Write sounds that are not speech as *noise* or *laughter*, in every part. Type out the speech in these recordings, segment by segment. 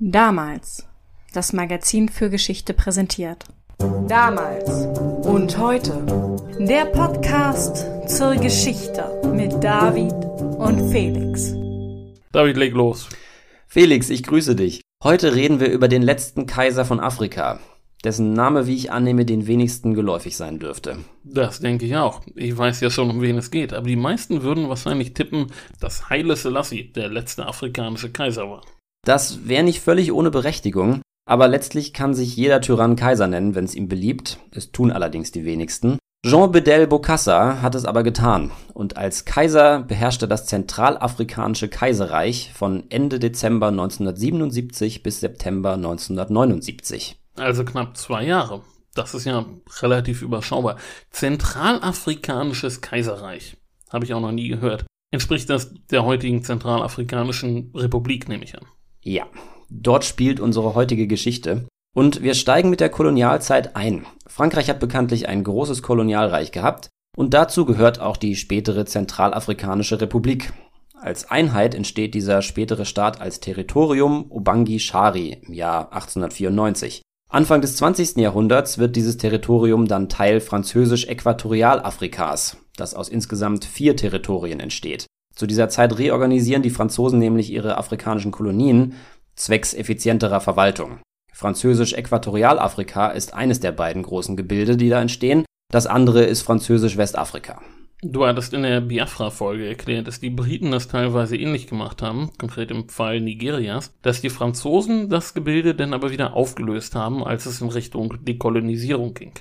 Damals. Das Magazin für Geschichte präsentiert. Damals und heute. Der Podcast zur Geschichte mit David und Felix. David, leg los. Felix, ich grüße dich. Heute reden wir über den letzten Kaiser von Afrika, dessen Name, wie ich annehme, den wenigsten geläufig sein dürfte. Das denke ich auch. Ich weiß ja schon, um wen es geht, aber die meisten würden wahrscheinlich tippen, dass Haile Selassie der letzte afrikanische Kaiser war. Das wäre nicht völlig ohne Berechtigung, aber letztlich kann sich jeder Tyrann Kaiser nennen, wenn es ihm beliebt. Es tun allerdings die wenigsten. Jean Bedel Bokassa hat es aber getan und als Kaiser beherrschte das Zentralafrikanische Kaiserreich von Ende Dezember 1977 bis September 1979. Also knapp zwei Jahre. Das ist ja relativ überschaubar. Zentralafrikanisches Kaiserreich. Habe ich auch noch nie gehört. Entspricht das der heutigen Zentralafrikanischen Republik, nehme ich an. Ja, dort spielt unsere heutige Geschichte. Und wir steigen mit der Kolonialzeit ein. Frankreich hat bekanntlich ein großes Kolonialreich gehabt und dazu gehört auch die spätere Zentralafrikanische Republik. Als Einheit entsteht dieser spätere Staat als Territorium Obangi Shari im Jahr 1894. Anfang des 20. Jahrhunderts wird dieses Territorium dann Teil französisch-Äquatorialafrikas, das aus insgesamt vier Territorien entsteht. Zu dieser Zeit reorganisieren die Franzosen nämlich ihre afrikanischen Kolonien zwecks effizienterer Verwaltung. Französisch-Äquatorialafrika ist eines der beiden großen Gebilde, die da entstehen, das andere ist Französisch-Westafrika. Du hattest in der Biafra-Folge erklärt, dass die Briten das teilweise ähnlich gemacht haben, konkret im Fall Nigerias, dass die Franzosen das Gebilde dann aber wieder aufgelöst haben, als es in Richtung Dekolonisierung ging.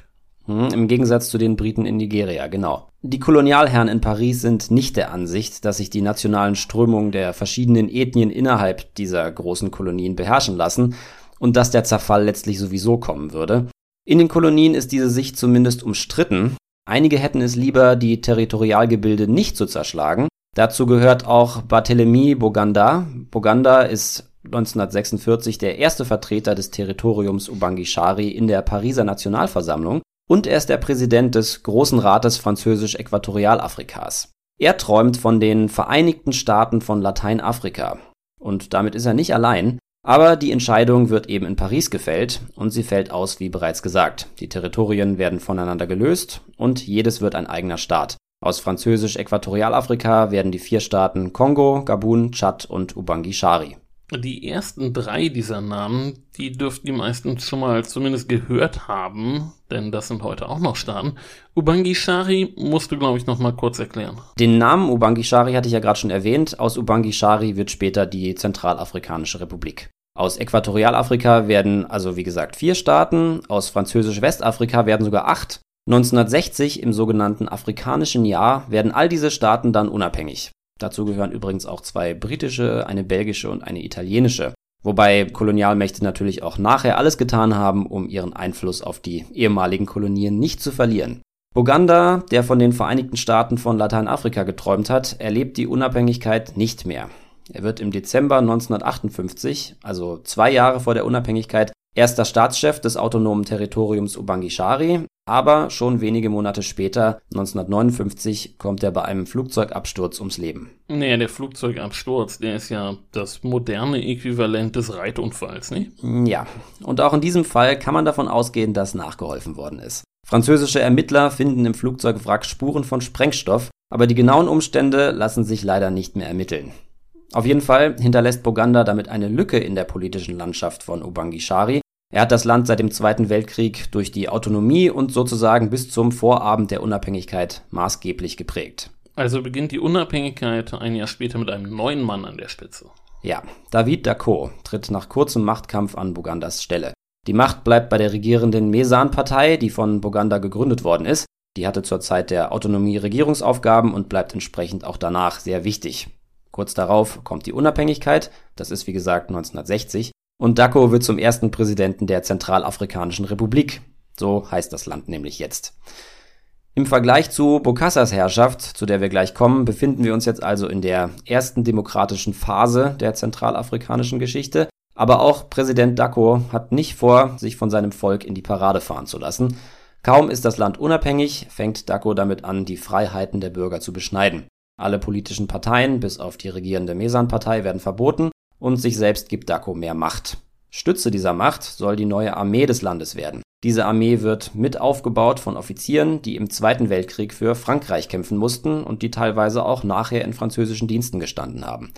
Hm, Im Gegensatz zu den Briten in Nigeria, genau. Die Kolonialherren in Paris sind nicht der Ansicht, dass sich die nationalen Strömungen der verschiedenen Ethnien innerhalb dieser großen Kolonien beherrschen lassen und dass der Zerfall letztlich sowieso kommen würde. In den Kolonien ist diese Sicht zumindest umstritten, Einige hätten es lieber, die Territorialgebilde nicht zu zerschlagen. Dazu gehört auch Barthélemy Boganda. Boganda ist 1946 der erste Vertreter des Territoriums Ubangishari in der Pariser Nationalversammlung und er ist der Präsident des Großen Rates Französisch-Äquatorialafrikas. Er träumt von den Vereinigten Staaten von Lateinafrika. Und damit ist er nicht allein. Aber die Entscheidung wird eben in Paris gefällt und sie fällt aus wie bereits gesagt. Die Territorien werden voneinander gelöst und jedes wird ein eigener Staat. Aus französisch-Äquatorialafrika werden die vier Staaten Kongo, Gabun, Tschad und Ubangi-Shari. Die ersten drei dieser Namen, die dürften die meisten schon mal zumindest gehört haben, denn das sind heute auch noch Staaten. Ubangi-Shari musst du, glaube ich, noch mal kurz erklären. Den Namen Ubangi-Shari hatte ich ja gerade schon erwähnt. Aus Ubangi-Shari wird später die Zentralafrikanische Republik. Aus Äquatorialafrika werden also wie gesagt vier Staaten, aus Französisch-Westafrika werden sogar acht. 1960 im sogenannten Afrikanischen Jahr werden all diese Staaten dann unabhängig. Dazu gehören übrigens auch zwei britische, eine belgische und eine italienische. Wobei Kolonialmächte natürlich auch nachher alles getan haben, um ihren Einfluss auf die ehemaligen Kolonien nicht zu verlieren. Buganda, der von den Vereinigten Staaten von Lateinafrika geträumt hat, erlebt die Unabhängigkeit nicht mehr. Er wird im Dezember 1958, also zwei Jahre vor der Unabhängigkeit, erster Staatschef des autonomen Territoriums Ubangishari, aber schon wenige Monate später, 1959, kommt er bei einem Flugzeugabsturz ums Leben. Nee, der Flugzeugabsturz, der ist ja das moderne Äquivalent des Reitunfalls, nicht? Ja, und auch in diesem Fall kann man davon ausgehen, dass nachgeholfen worden ist. Französische Ermittler finden im Flugzeugwrack Spuren von Sprengstoff, aber die genauen Umstände lassen sich leider nicht mehr ermitteln. Auf jeden Fall hinterlässt Boganda damit eine Lücke in der politischen Landschaft von Ubangishari, er hat das Land seit dem Zweiten Weltkrieg durch die Autonomie und sozusagen bis zum Vorabend der Unabhängigkeit maßgeblich geprägt. Also beginnt die Unabhängigkeit ein Jahr später mit einem neuen Mann an der Spitze. Ja, David Dacko tritt nach kurzem Machtkampf an Bogandas Stelle. Die Macht bleibt bei der regierenden Mesan-Partei, die von Boganda gegründet worden ist. Die hatte zur Zeit der Autonomie Regierungsaufgaben und bleibt entsprechend auch danach sehr wichtig. Kurz darauf kommt die Unabhängigkeit, das ist wie gesagt 1960, und Dacko wird zum ersten Präsidenten der Zentralafrikanischen Republik. So heißt das Land nämlich jetzt. Im Vergleich zu Bokassas Herrschaft, zu der wir gleich kommen, befinden wir uns jetzt also in der ersten demokratischen Phase der zentralafrikanischen Geschichte. Aber auch Präsident Dacko hat nicht vor, sich von seinem Volk in die Parade fahren zu lassen. Kaum ist das Land unabhängig, fängt Dacko damit an, die Freiheiten der Bürger zu beschneiden. Alle politischen Parteien, bis auf die regierende Mesan-Partei, werden verboten und sich selbst gibt Dako mehr Macht. Stütze dieser Macht soll die neue Armee des Landes werden. Diese Armee wird mit aufgebaut von Offizieren, die im Zweiten Weltkrieg für Frankreich kämpfen mussten und die teilweise auch nachher in französischen Diensten gestanden haben.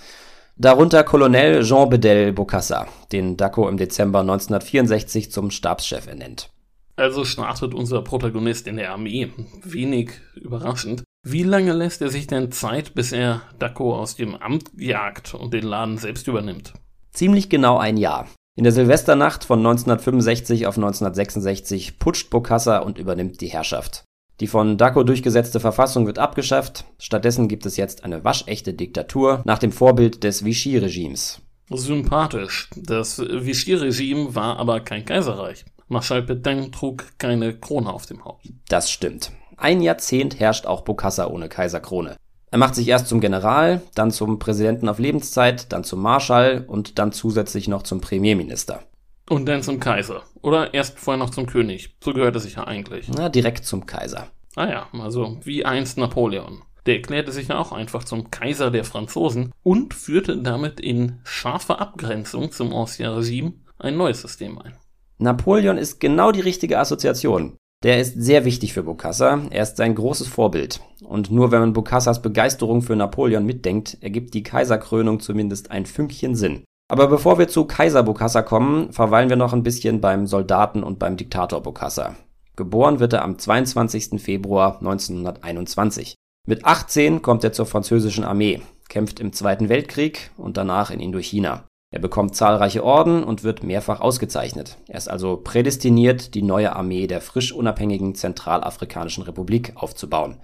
Darunter Colonel Jean Bedel Bokassa, den Dacko im Dezember 1964 zum Stabschef ernennt. Also startet unser Protagonist in der Armee. Wenig überraschend. Wie lange lässt er sich denn Zeit, bis er Dacko aus dem Amt jagt und den Laden selbst übernimmt? Ziemlich genau ein Jahr. In der Silvesternacht von 1965 auf 1966 putscht Bokassa und übernimmt die Herrschaft. Die von Daco durchgesetzte Verfassung wird abgeschafft, stattdessen gibt es jetzt eine waschechte Diktatur nach dem Vorbild des Vichy-Regimes. Sympathisch. Das Vichy-Regime war aber kein Kaiserreich. Marschall Pétain trug keine Krone auf dem Haupt. Das stimmt. Ein Jahrzehnt herrscht auch Bokassa ohne Kaiserkrone. Er macht sich erst zum General, dann zum Präsidenten auf Lebenszeit, dann zum Marschall und dann zusätzlich noch zum Premierminister. Und dann zum Kaiser. Oder erst vorher noch zum König. So gehört es sich ja eigentlich. Na, direkt zum Kaiser. Ah ja, also wie einst Napoleon. Der erklärte sich ja auch einfach zum Kaiser der Franzosen und führte damit in scharfer Abgrenzung zum Ancien Regime ein neues System ein. Napoleon ist genau die richtige Assoziation. Der ist sehr wichtig für Bokassa, er ist sein großes Vorbild. Und nur wenn man Bokassas Begeisterung für Napoleon mitdenkt, ergibt die Kaiserkrönung zumindest ein Fünkchen Sinn. Aber bevor wir zu Kaiser Bokassa kommen, verweilen wir noch ein bisschen beim Soldaten und beim Diktator Bokassa. Geboren wird er am 22. Februar 1921. Mit 18 kommt er zur französischen Armee, kämpft im Zweiten Weltkrieg und danach in Indochina. Er bekommt zahlreiche Orden und wird mehrfach ausgezeichnet. Er ist also prädestiniert, die neue Armee der frisch unabhängigen Zentralafrikanischen Republik aufzubauen.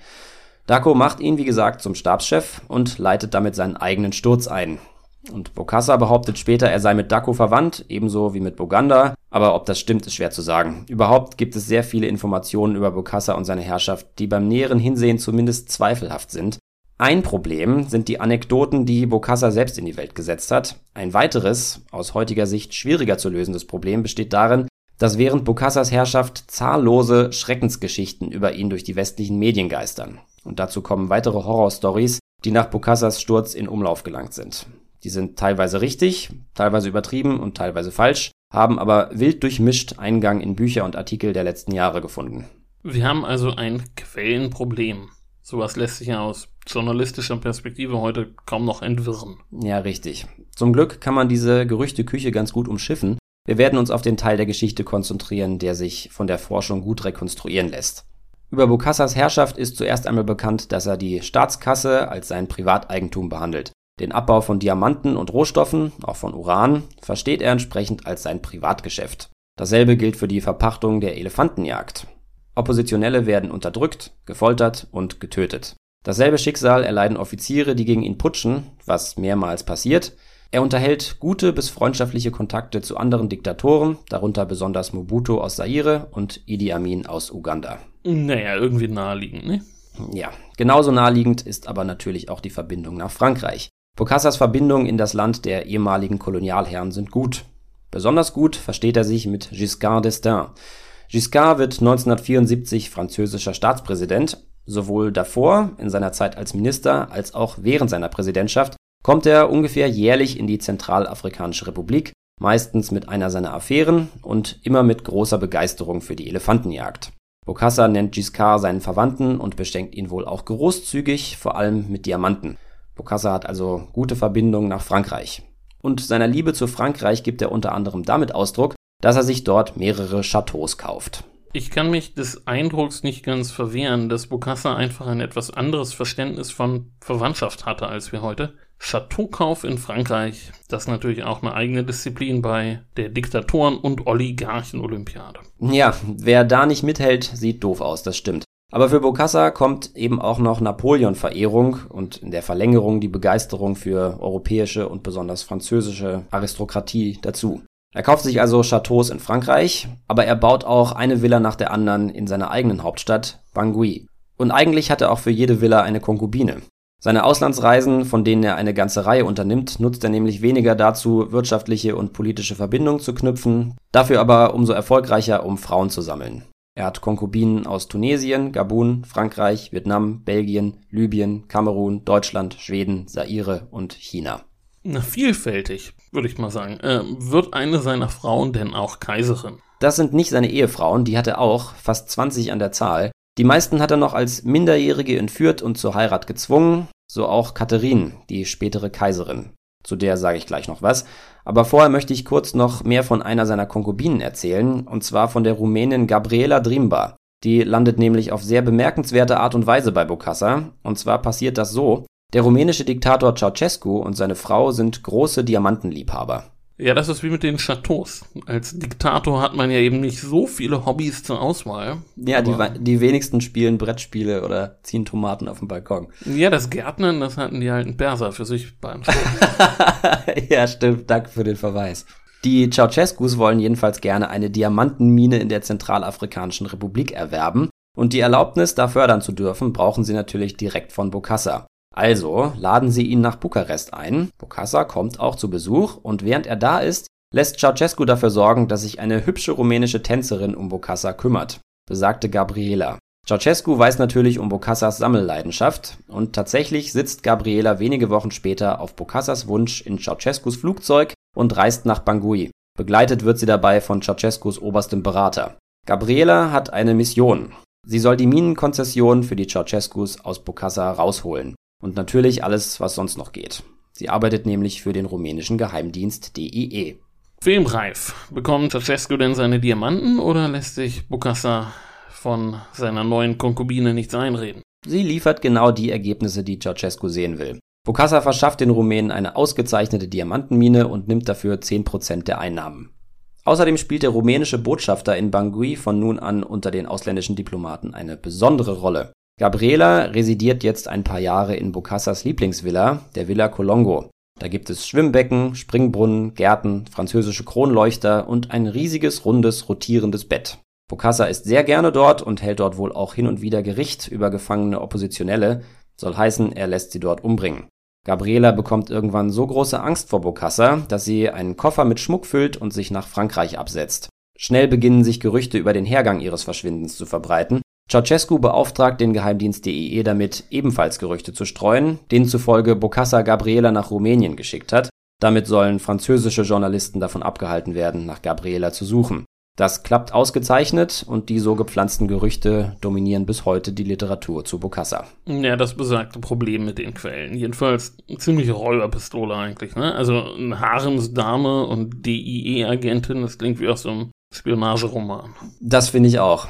Dako macht ihn, wie gesagt, zum Stabschef und leitet damit seinen eigenen Sturz ein. Und Bokassa behauptet später, er sei mit Dako verwandt, ebenso wie mit Boganda, aber ob das stimmt, ist schwer zu sagen. Überhaupt gibt es sehr viele Informationen über Bokassa und seine Herrschaft, die beim näheren Hinsehen zumindest zweifelhaft sind. Ein Problem sind die Anekdoten, die Bokassa selbst in die Welt gesetzt hat. Ein weiteres, aus heutiger Sicht schwieriger zu lösendes Problem besteht darin, dass während Bokassas Herrschaft zahllose Schreckensgeschichten über ihn durch die westlichen Medien geistern. Und dazu kommen weitere Horrorstories, die nach Bokassas Sturz in Umlauf gelangt sind. Die sind teilweise richtig, teilweise übertrieben und teilweise falsch, haben aber wild durchmischt Eingang in Bücher und Artikel der letzten Jahre gefunden. Wir haben also ein Quellenproblem. Sowas lässt sich ja aus journalistischer Perspektive heute kaum noch entwirren. Ja, richtig. Zum Glück kann man diese Gerüchteküche ganz gut umschiffen. Wir werden uns auf den Teil der Geschichte konzentrieren, der sich von der Forschung gut rekonstruieren lässt. Über Bokassas Herrschaft ist zuerst einmal bekannt, dass er die Staatskasse als sein Privateigentum behandelt. Den Abbau von Diamanten und Rohstoffen, auch von Uran, versteht er entsprechend als sein Privatgeschäft. Dasselbe gilt für die Verpachtung der Elefantenjagd. Oppositionelle werden unterdrückt, gefoltert und getötet. Dasselbe Schicksal erleiden Offiziere, die gegen ihn putschen, was mehrmals passiert. Er unterhält gute bis freundschaftliche Kontakte zu anderen Diktatoren, darunter besonders Mobutu aus Zaire und Idi Amin aus Uganda. Naja, irgendwie naheliegend, ne? Ja, genauso naheliegend ist aber natürlich auch die Verbindung nach Frankreich. Bocassas Verbindungen in das Land der ehemaligen Kolonialherren sind gut. Besonders gut versteht er sich mit Giscard d'Estaing. Giscard wird 1974 französischer Staatspräsident. Sowohl davor, in seiner Zeit als Minister, als auch während seiner Präsidentschaft kommt er ungefähr jährlich in die Zentralafrikanische Republik, meistens mit einer seiner Affären und immer mit großer Begeisterung für die Elefantenjagd. Bokassa nennt Giscard seinen Verwandten und beschenkt ihn wohl auch großzügig, vor allem mit Diamanten. Bokassa hat also gute Verbindungen nach Frankreich. Und seiner Liebe zu Frankreich gibt er unter anderem damit Ausdruck, dass er sich dort mehrere Chateaus kauft. Ich kann mich des Eindrucks nicht ganz verwehren, dass Bokassa einfach ein etwas anderes Verständnis von Verwandtschaft hatte als wir heute. Chateaukauf in Frankreich, das ist natürlich auch eine eigene Disziplin bei der Diktatoren- und Oligarchen-Olympiade. Ja, wer da nicht mithält, sieht doof aus, das stimmt. Aber für Bokassa kommt eben auch noch Napoleon-Verehrung und in der Verlängerung die Begeisterung für europäische und besonders französische Aristokratie dazu. Er kauft sich also Chateaus in Frankreich, aber er baut auch eine Villa nach der anderen in seiner eigenen Hauptstadt, Bangui. Und eigentlich hat er auch für jede Villa eine Konkubine. Seine Auslandsreisen, von denen er eine ganze Reihe unternimmt, nutzt er nämlich weniger dazu, wirtschaftliche und politische Verbindungen zu knüpfen, dafür aber umso erfolgreicher, um Frauen zu sammeln. Er hat Konkubinen aus Tunesien, Gabun, Frankreich, Vietnam, Belgien, Libyen, Kamerun, Deutschland, Schweden, Zaire und China. Na, vielfältig, würde ich mal sagen. Äh, wird eine seiner Frauen denn auch Kaiserin? Das sind nicht seine Ehefrauen, die hat er auch, fast 20 an der Zahl. Die meisten hat er noch als Minderjährige entführt und zur Heirat gezwungen, so auch Katharine, die spätere Kaiserin. Zu der sage ich gleich noch was. Aber vorher möchte ich kurz noch mehr von einer seiner Konkubinen erzählen, und zwar von der Rumänin Gabriela Drimba. Die landet nämlich auf sehr bemerkenswerte Art und Weise bei Bokassa. Und zwar passiert das so, der rumänische Diktator Ceausescu und seine Frau sind große Diamantenliebhaber. Ja, das ist wie mit den Chateaus. Als Diktator hat man ja eben nicht so viele Hobbys zur Auswahl. Ja, die, die wenigsten spielen Brettspiele oder ziehen Tomaten auf dem Balkon. Ja, das Gärtnern, das hatten die alten Perser für sich beim *laughs* Ja, stimmt. Danke für den Verweis. Die Ceausescus wollen jedenfalls gerne eine Diamantenmine in der Zentralafrikanischen Republik erwerben. Und die Erlaubnis, da fördern zu dürfen, brauchen sie natürlich direkt von Bokassa. Also laden sie ihn nach Bukarest ein. Bokassa kommt auch zu Besuch und während er da ist, lässt Ceausescu dafür sorgen, dass sich eine hübsche rumänische Tänzerin um Bokassa kümmert, besagte Gabriela. Ceausescu weiß natürlich um Bokassas Sammelleidenschaft und tatsächlich sitzt Gabriela wenige Wochen später auf Bokassas Wunsch in Ceausescus Flugzeug und reist nach Bangui. Begleitet wird sie dabei von Ceausescus oberstem Berater. Gabriela hat eine Mission. Sie soll die Minenkonzession für die Ceausescus aus Bokassa rausholen. Und natürlich alles, was sonst noch geht. Sie arbeitet nämlich für den rumänischen Geheimdienst DIE. Filmreif. Bekommt Ceausescu denn seine Diamanten oder lässt sich Bokassa von seiner neuen Konkubine nichts einreden? Sie liefert genau die Ergebnisse, die Ceausescu sehen will. Bokassa verschafft den Rumänen eine ausgezeichnete Diamantenmine und nimmt dafür 10% der Einnahmen. Außerdem spielt der rumänische Botschafter in Bangui von nun an unter den ausländischen Diplomaten eine besondere Rolle. Gabriela residiert jetzt ein paar Jahre in Bocassas Lieblingsvilla, der Villa Colongo. Da gibt es Schwimmbecken, Springbrunnen, Gärten, französische Kronleuchter und ein riesiges, rundes, rotierendes Bett. Bokassa ist sehr gerne dort und hält dort wohl auch hin und wieder Gericht über gefangene Oppositionelle, soll heißen, er lässt sie dort umbringen. Gabriela bekommt irgendwann so große Angst vor Bokassa, dass sie einen Koffer mit Schmuck füllt und sich nach Frankreich absetzt. Schnell beginnen sich Gerüchte über den Hergang ihres Verschwindens zu verbreiten Ceausescu beauftragt den Geheimdienst DIE damit, ebenfalls Gerüchte zu streuen, denen zufolge Bokassa Gabriela nach Rumänien geschickt hat. Damit sollen französische Journalisten davon abgehalten werden, nach Gabriela zu suchen. Das klappt ausgezeichnet und die so gepflanzten Gerüchte dominieren bis heute die Literatur zu Bokassa. Ja, das besagte Problem mit den Quellen. Jedenfalls eine ziemliche Räuberpistole eigentlich, ne? Also eine Haremsdame und DIE-Agentin, das klingt wie aus so einem Spionageroman. Das finde ich auch.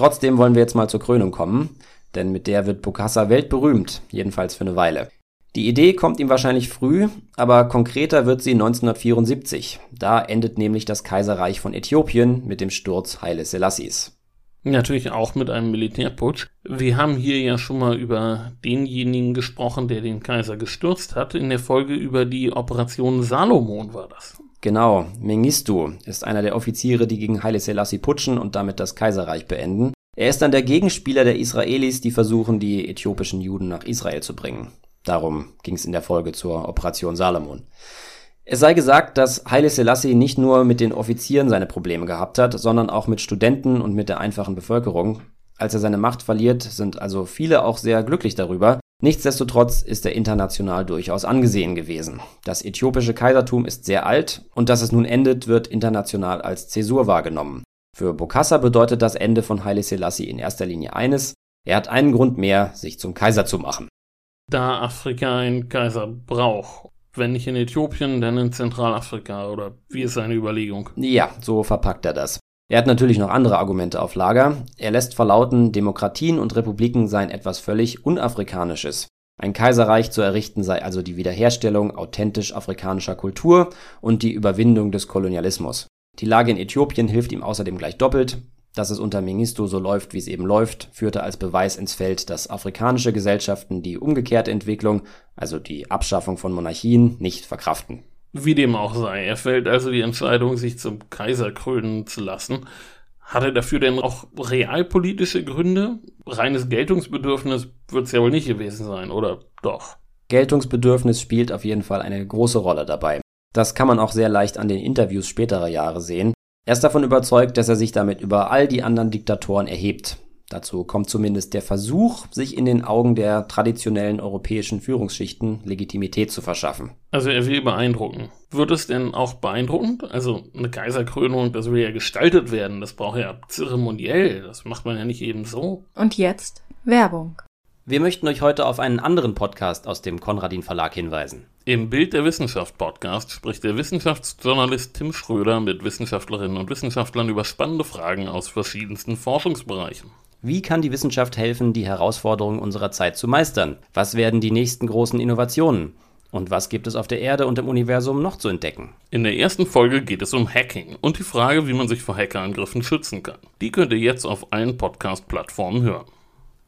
Trotzdem wollen wir jetzt mal zur Krönung kommen, denn mit der wird Bokassa weltberühmt, jedenfalls für eine Weile. Die Idee kommt ihm wahrscheinlich früh, aber konkreter wird sie 1974. Da endet nämlich das Kaiserreich von Äthiopien mit dem Sturz Haile Selassies. Natürlich auch mit einem Militärputsch. Wir haben hier ja schon mal über denjenigen gesprochen, der den Kaiser gestürzt hat. In der Folge über die Operation Salomon war das. Genau, Mengistu ist einer der Offiziere, die gegen Haile Selassie putschen und damit das Kaiserreich beenden. Er ist dann der Gegenspieler der Israelis, die versuchen, die äthiopischen Juden nach Israel zu bringen. Darum ging es in der Folge zur Operation Salomon. Es sei gesagt, dass Haile Selassie nicht nur mit den Offizieren seine Probleme gehabt hat, sondern auch mit Studenten und mit der einfachen Bevölkerung. Als er seine Macht verliert, sind also viele auch sehr glücklich darüber, Nichtsdestotrotz ist er international durchaus angesehen gewesen. Das äthiopische Kaisertum ist sehr alt und dass es nun endet, wird international als Zäsur wahrgenommen. Für Bokassa bedeutet das Ende von Haile Selassie in erster Linie eines, er hat einen Grund mehr, sich zum Kaiser zu machen. Da Afrika einen Kaiser braucht. Wenn nicht in Äthiopien, dann in Zentralafrika, oder wie ist seine Überlegung? Ja, so verpackt er das. Er hat natürlich noch andere Argumente auf Lager. Er lässt verlauten, Demokratien und Republiken seien etwas völlig Unafrikanisches. Ein Kaiserreich zu errichten sei also die Wiederherstellung authentisch afrikanischer Kultur und die Überwindung des Kolonialismus. Die Lage in Äthiopien hilft ihm außerdem gleich doppelt. Dass es unter Mengistu so läuft, wie es eben läuft, führte als Beweis ins Feld, dass afrikanische Gesellschaften die umgekehrte Entwicklung, also die Abschaffung von Monarchien, nicht verkraften. Wie dem auch sei, er fällt also die Entscheidung, sich zum Kaiser krönen zu lassen. Hat er dafür denn auch realpolitische Gründe? Reines Geltungsbedürfnis wird es ja wohl nicht gewesen sein, oder doch? Geltungsbedürfnis spielt auf jeden Fall eine große Rolle dabei. Das kann man auch sehr leicht an den Interviews späterer Jahre sehen. Er ist davon überzeugt, dass er sich damit über all die anderen Diktatoren erhebt. Dazu kommt zumindest der Versuch, sich in den Augen der traditionellen europäischen Führungsschichten Legitimität zu verschaffen. Also er will beeindrucken. Wird es denn auch beeindruckend? Also eine Kaiserkrönung, das will ja gestaltet werden, das braucht ja zeremoniell, das macht man ja nicht eben so. Und jetzt Werbung. Wir möchten euch heute auf einen anderen Podcast aus dem Konradin Verlag hinweisen. Im Bild der Wissenschaft Podcast spricht der Wissenschaftsjournalist Tim Schröder mit Wissenschaftlerinnen und Wissenschaftlern über spannende Fragen aus verschiedensten Forschungsbereichen. Wie kann die Wissenschaft helfen, die Herausforderungen unserer Zeit zu meistern? Was werden die nächsten großen Innovationen? Und was gibt es auf der Erde und im Universum noch zu entdecken? In der ersten Folge geht es um Hacking und die Frage, wie man sich vor Hackerangriffen schützen kann. Die könnt ihr jetzt auf allen Podcast-Plattformen hören.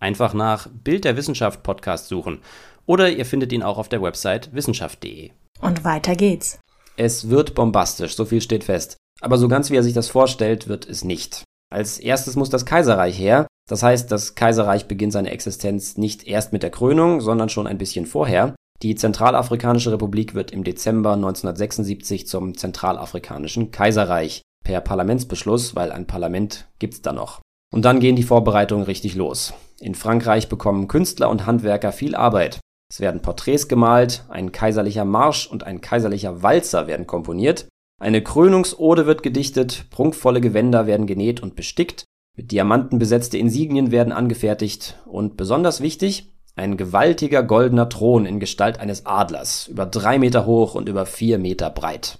Einfach nach Bild der Wissenschaft Podcast suchen oder ihr findet ihn auch auf der Website wissenschaft.de. Und weiter geht's. Es wird bombastisch, so viel steht fest. Aber so ganz wie er sich das vorstellt, wird es nicht. Als erstes muss das Kaiserreich her, das heißt, das Kaiserreich beginnt seine Existenz nicht erst mit der Krönung, sondern schon ein bisschen vorher. Die Zentralafrikanische Republik wird im Dezember 1976 zum Zentralafrikanischen Kaiserreich per Parlamentsbeschluss, weil ein Parlament gibt's da noch. Und dann gehen die Vorbereitungen richtig los. In Frankreich bekommen Künstler und Handwerker viel Arbeit. Es werden Porträts gemalt, ein kaiserlicher Marsch und ein kaiserlicher Walzer werden komponiert, eine Krönungsode wird gedichtet, prunkvolle Gewänder werden genäht und bestickt, mit Diamanten besetzte Insignien werden angefertigt und besonders wichtig, ein gewaltiger goldener Thron in Gestalt eines Adlers, über drei Meter hoch und über vier Meter breit.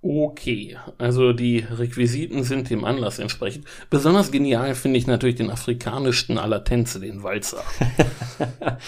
Okay, also die Requisiten sind dem Anlass entsprechend. Besonders genial finde ich natürlich den afrikanischsten aller Tänze, den Walzer. *laughs*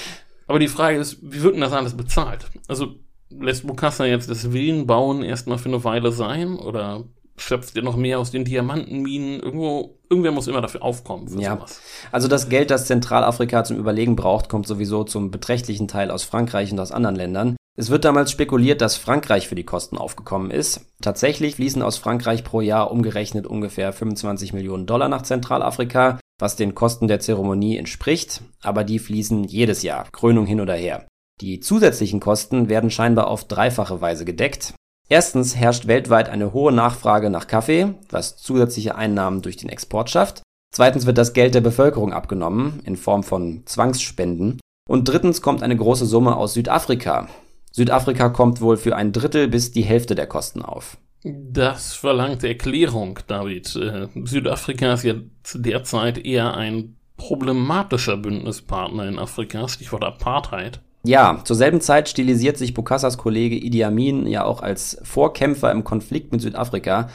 Aber die Frage ist, wie wird denn das alles bezahlt? Also lässt Bukassa jetzt das Villenbauen erstmal für eine Weile sein oder schöpft ihr noch mehr aus den Diamantenminen. Irgendwo, irgendwer muss immer dafür aufkommen. Für ja. Sowas. Also das Geld, das Zentralafrika zum Überlegen braucht, kommt sowieso zum beträchtlichen Teil aus Frankreich und aus anderen Ländern. Es wird damals spekuliert, dass Frankreich für die Kosten aufgekommen ist. Tatsächlich fließen aus Frankreich pro Jahr umgerechnet ungefähr 25 Millionen Dollar nach Zentralafrika, was den Kosten der Zeremonie entspricht, aber die fließen jedes Jahr, Krönung hin oder her. Die zusätzlichen Kosten werden scheinbar auf dreifache Weise gedeckt. Erstens herrscht weltweit eine hohe Nachfrage nach Kaffee, was zusätzliche Einnahmen durch den Export schafft. Zweitens wird das Geld der Bevölkerung abgenommen in Form von Zwangsspenden. Und drittens kommt eine große Summe aus Südafrika. Südafrika kommt wohl für ein Drittel bis die Hälfte der Kosten auf. Das verlangt Erklärung, David. Äh, Südafrika ist ja zu der Zeit eher ein problematischer Bündnispartner in Afrika, Stichwort Apartheid. Ja, zur selben Zeit stilisiert sich Bukassas Kollege Idi Amin ja auch als Vorkämpfer im Konflikt mit Südafrika.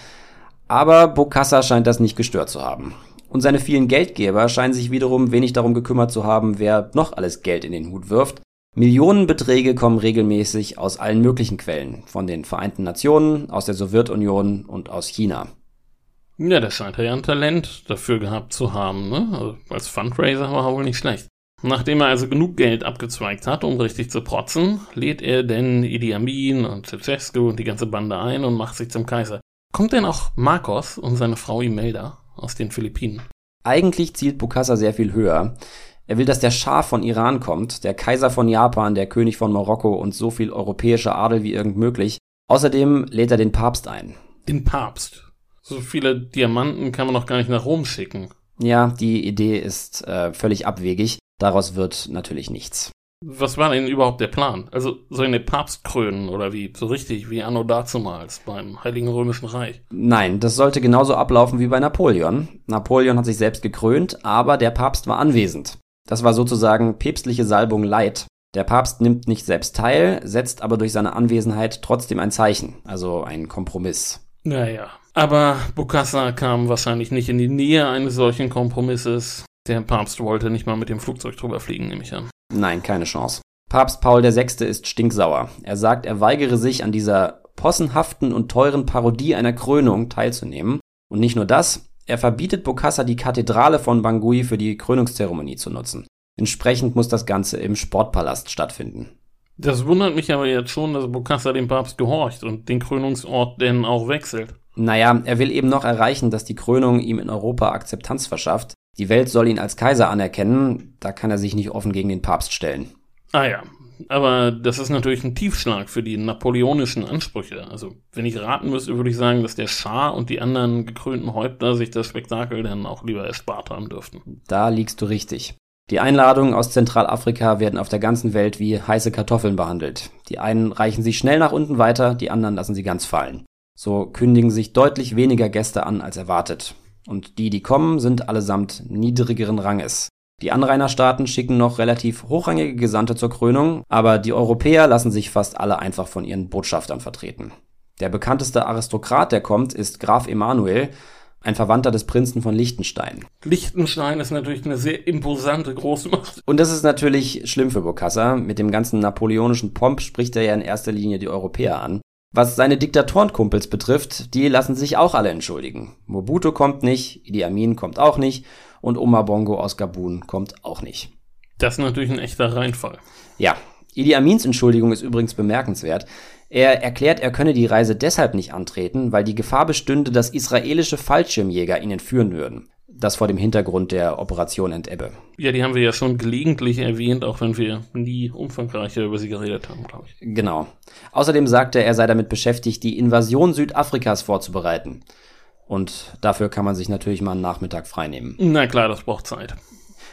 Aber Bokassa scheint das nicht gestört zu haben. Und seine vielen Geldgeber scheinen sich wiederum wenig darum gekümmert zu haben, wer noch alles Geld in den Hut wirft. Millionenbeträge kommen regelmäßig aus allen möglichen Quellen, von den Vereinten Nationen, aus der Sowjetunion und aus China. Ja, der scheint ja ein Talent dafür gehabt zu haben, ne? Also als Fundraiser war er wohl nicht schlecht. Nachdem er also genug Geld abgezweigt hat, um richtig zu protzen, lädt er denn Idi Amin und Ceausescu und die ganze Bande ein und macht sich zum Kaiser. Kommt denn auch Marcos und seine Frau Imelda aus den Philippinen? Eigentlich zielt Bukassa sehr viel höher. Er will, dass der Schah von Iran kommt, der Kaiser von Japan, der König von Marokko und so viel europäischer Adel wie irgend möglich. Außerdem lädt er den Papst ein. Den Papst? So viele Diamanten kann man noch gar nicht nach Rom schicken. Ja, die Idee ist äh, völlig abwegig. Daraus wird natürlich nichts. Was war denn überhaupt der Plan? Also soll eine Papst krönen oder wie? So richtig wie Anno dazumals beim Heiligen Römischen Reich? Nein, das sollte genauso ablaufen wie bei Napoleon. Napoleon hat sich selbst gekrönt, aber der Papst war anwesend. Das war sozusagen päpstliche Salbung light. Der Papst nimmt nicht selbst teil, setzt aber durch seine Anwesenheit trotzdem ein Zeichen, also ein Kompromiss. Naja. Aber Bokassa kam wahrscheinlich nicht in die Nähe eines solchen Kompromisses. Der Papst wollte nicht mal mit dem Flugzeug drüber fliegen, nehme ich an. Nein, keine Chance. Papst Paul VI. ist stinksauer. Er sagt, er weigere sich an dieser possenhaften und teuren Parodie einer Krönung teilzunehmen. Und nicht nur das, er verbietet Bokassa die Kathedrale von Bangui für die Krönungszeremonie zu nutzen. Entsprechend muss das Ganze im Sportpalast stattfinden. Das wundert mich aber jetzt schon, dass Bokassa dem Papst gehorcht und den Krönungsort denn auch wechselt. Naja, er will eben noch erreichen, dass die Krönung ihm in Europa Akzeptanz verschafft. Die Welt soll ihn als Kaiser anerkennen, da kann er sich nicht offen gegen den Papst stellen. Ah ja, aber das ist natürlich ein Tiefschlag für die napoleonischen Ansprüche. Also, wenn ich raten müsste, würde ich sagen, dass der Schah und die anderen gekrönten Häupter sich das Spektakel dann auch lieber erspart haben dürften. Da liegst du richtig. Die Einladungen aus Zentralafrika werden auf der ganzen Welt wie heiße Kartoffeln behandelt. Die einen reichen sie schnell nach unten weiter, die anderen lassen sie ganz fallen. So kündigen sich deutlich weniger Gäste an als erwartet. Und die, die kommen, sind allesamt niedrigeren Ranges. Die Anrainerstaaten schicken noch relativ hochrangige Gesandte zur Krönung, aber die Europäer lassen sich fast alle einfach von ihren Botschaftern vertreten. Der bekannteste Aristokrat, der kommt, ist Graf Emanuel, ein Verwandter des Prinzen von Liechtenstein. Liechtenstein ist natürlich eine sehr imposante Großmacht. Und das ist natürlich schlimm für Bokassa. Mit dem ganzen napoleonischen Pomp spricht er ja in erster Linie die Europäer an. Was seine Diktatorenkumpels betrifft, die lassen sich auch alle entschuldigen. Mobutu kommt nicht, Idi Amin kommt auch nicht und Omar Bongo aus Gabun kommt auch nicht. Das ist natürlich ein echter Reinfall. Ja, Idi Amins Entschuldigung ist übrigens bemerkenswert. Er erklärt, er könne die Reise deshalb nicht antreten, weil die Gefahr bestünde, dass israelische Fallschirmjäger ihn entführen würden. Das vor dem Hintergrund der Operation Entebbe. Ja, die haben wir ja schon gelegentlich erwähnt, auch wenn wir nie umfangreicher über sie geredet haben, glaube ich. Genau. Außerdem sagte er, er sei damit beschäftigt, die Invasion Südafrikas vorzubereiten. Und dafür kann man sich natürlich mal einen Nachmittag freinehmen. Na klar, das braucht Zeit.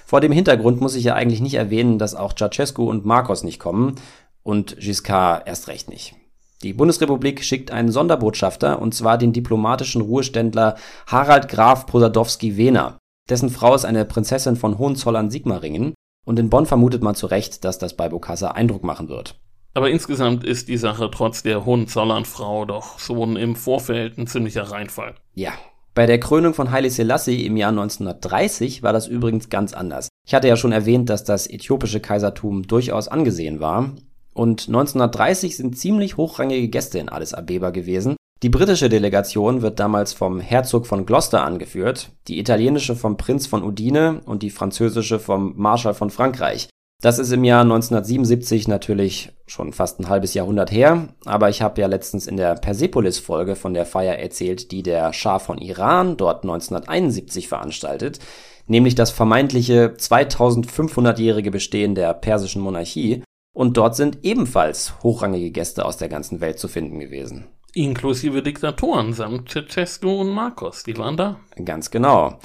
Vor dem Hintergrund muss ich ja eigentlich nicht erwähnen, dass auch Ceausescu und Marcos nicht kommen und Giscard erst recht nicht. Die Bundesrepublik schickt einen Sonderbotschafter, und zwar den diplomatischen Ruheständler Harald Graf Posadowski-Wehner. Dessen Frau ist eine Prinzessin von Hohenzollern-Sigmaringen, und in Bonn vermutet man zu Recht, dass das bei Bokassa Eindruck machen wird. Aber insgesamt ist die Sache trotz der Hohenzollern-Frau doch schon im Vorfeld ein ziemlicher Reinfall. Ja. Bei der Krönung von Haile Selassie im Jahr 1930 war das übrigens ganz anders. Ich hatte ja schon erwähnt, dass das äthiopische Kaisertum durchaus angesehen war. Und 1930 sind ziemlich hochrangige Gäste in Addis Abeba gewesen. Die britische Delegation wird damals vom Herzog von Gloucester angeführt, die italienische vom Prinz von Udine und die französische vom Marschall von Frankreich. Das ist im Jahr 1977 natürlich schon fast ein halbes Jahrhundert her, aber ich habe ja letztens in der Persepolis-Folge von der Feier erzählt, die der Schah von Iran dort 1971 veranstaltet, nämlich das vermeintliche 2500-jährige Bestehen der persischen Monarchie, und dort sind ebenfalls hochrangige Gäste aus der ganzen Welt zu finden gewesen. Inklusive Diktatoren samt Ceausescu und Marcos, die waren da. Ganz genau.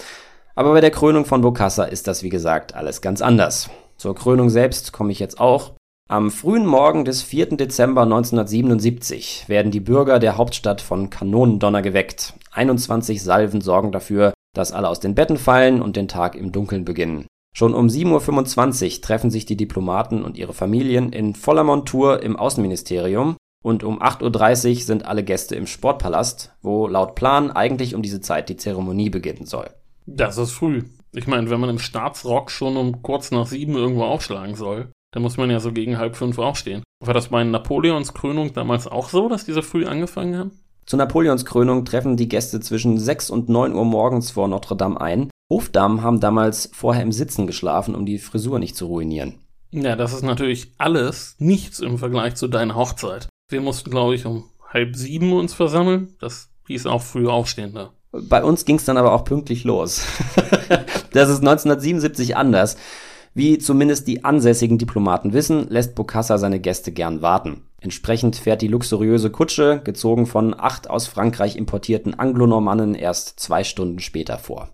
Aber bei der Krönung von Bokassa ist das wie gesagt alles ganz anders. Zur Krönung selbst komme ich jetzt auch. Am frühen Morgen des 4. Dezember 1977 werden die Bürger der Hauptstadt von Kanonendonner geweckt. 21 Salven sorgen dafür, dass alle aus den Betten fallen und den Tag im Dunkeln beginnen. Schon um 7.25 Uhr treffen sich die Diplomaten und ihre Familien in voller Montur im Außenministerium und um 8.30 Uhr sind alle Gäste im Sportpalast, wo laut Plan eigentlich um diese Zeit die Zeremonie beginnen soll. Das ist früh. Ich meine, wenn man im Staatsrock schon um kurz nach sieben irgendwo aufschlagen soll, dann muss man ja so gegen halb fünf aufstehen. War das bei Napoleons Krönung damals auch so, dass die so früh angefangen haben? Zur Napoleons Krönung treffen die Gäste zwischen 6 und 9 Uhr morgens vor Notre Dame ein. Hofdamen haben damals vorher im Sitzen geschlafen, um die Frisur nicht zu ruinieren. Ja, das ist natürlich alles nichts im Vergleich zu deiner Hochzeit. Wir mussten, glaube ich, um halb sieben uns versammeln. Das hieß auch früh aufstehen da. Bei uns ging es dann aber auch pünktlich los. *laughs* das ist 1977 anders. Wie zumindest die ansässigen Diplomaten wissen, lässt Bokassa seine Gäste gern warten. Entsprechend fährt die luxuriöse Kutsche, gezogen von acht aus Frankreich importierten Anglo-Normannen, erst zwei Stunden später vor.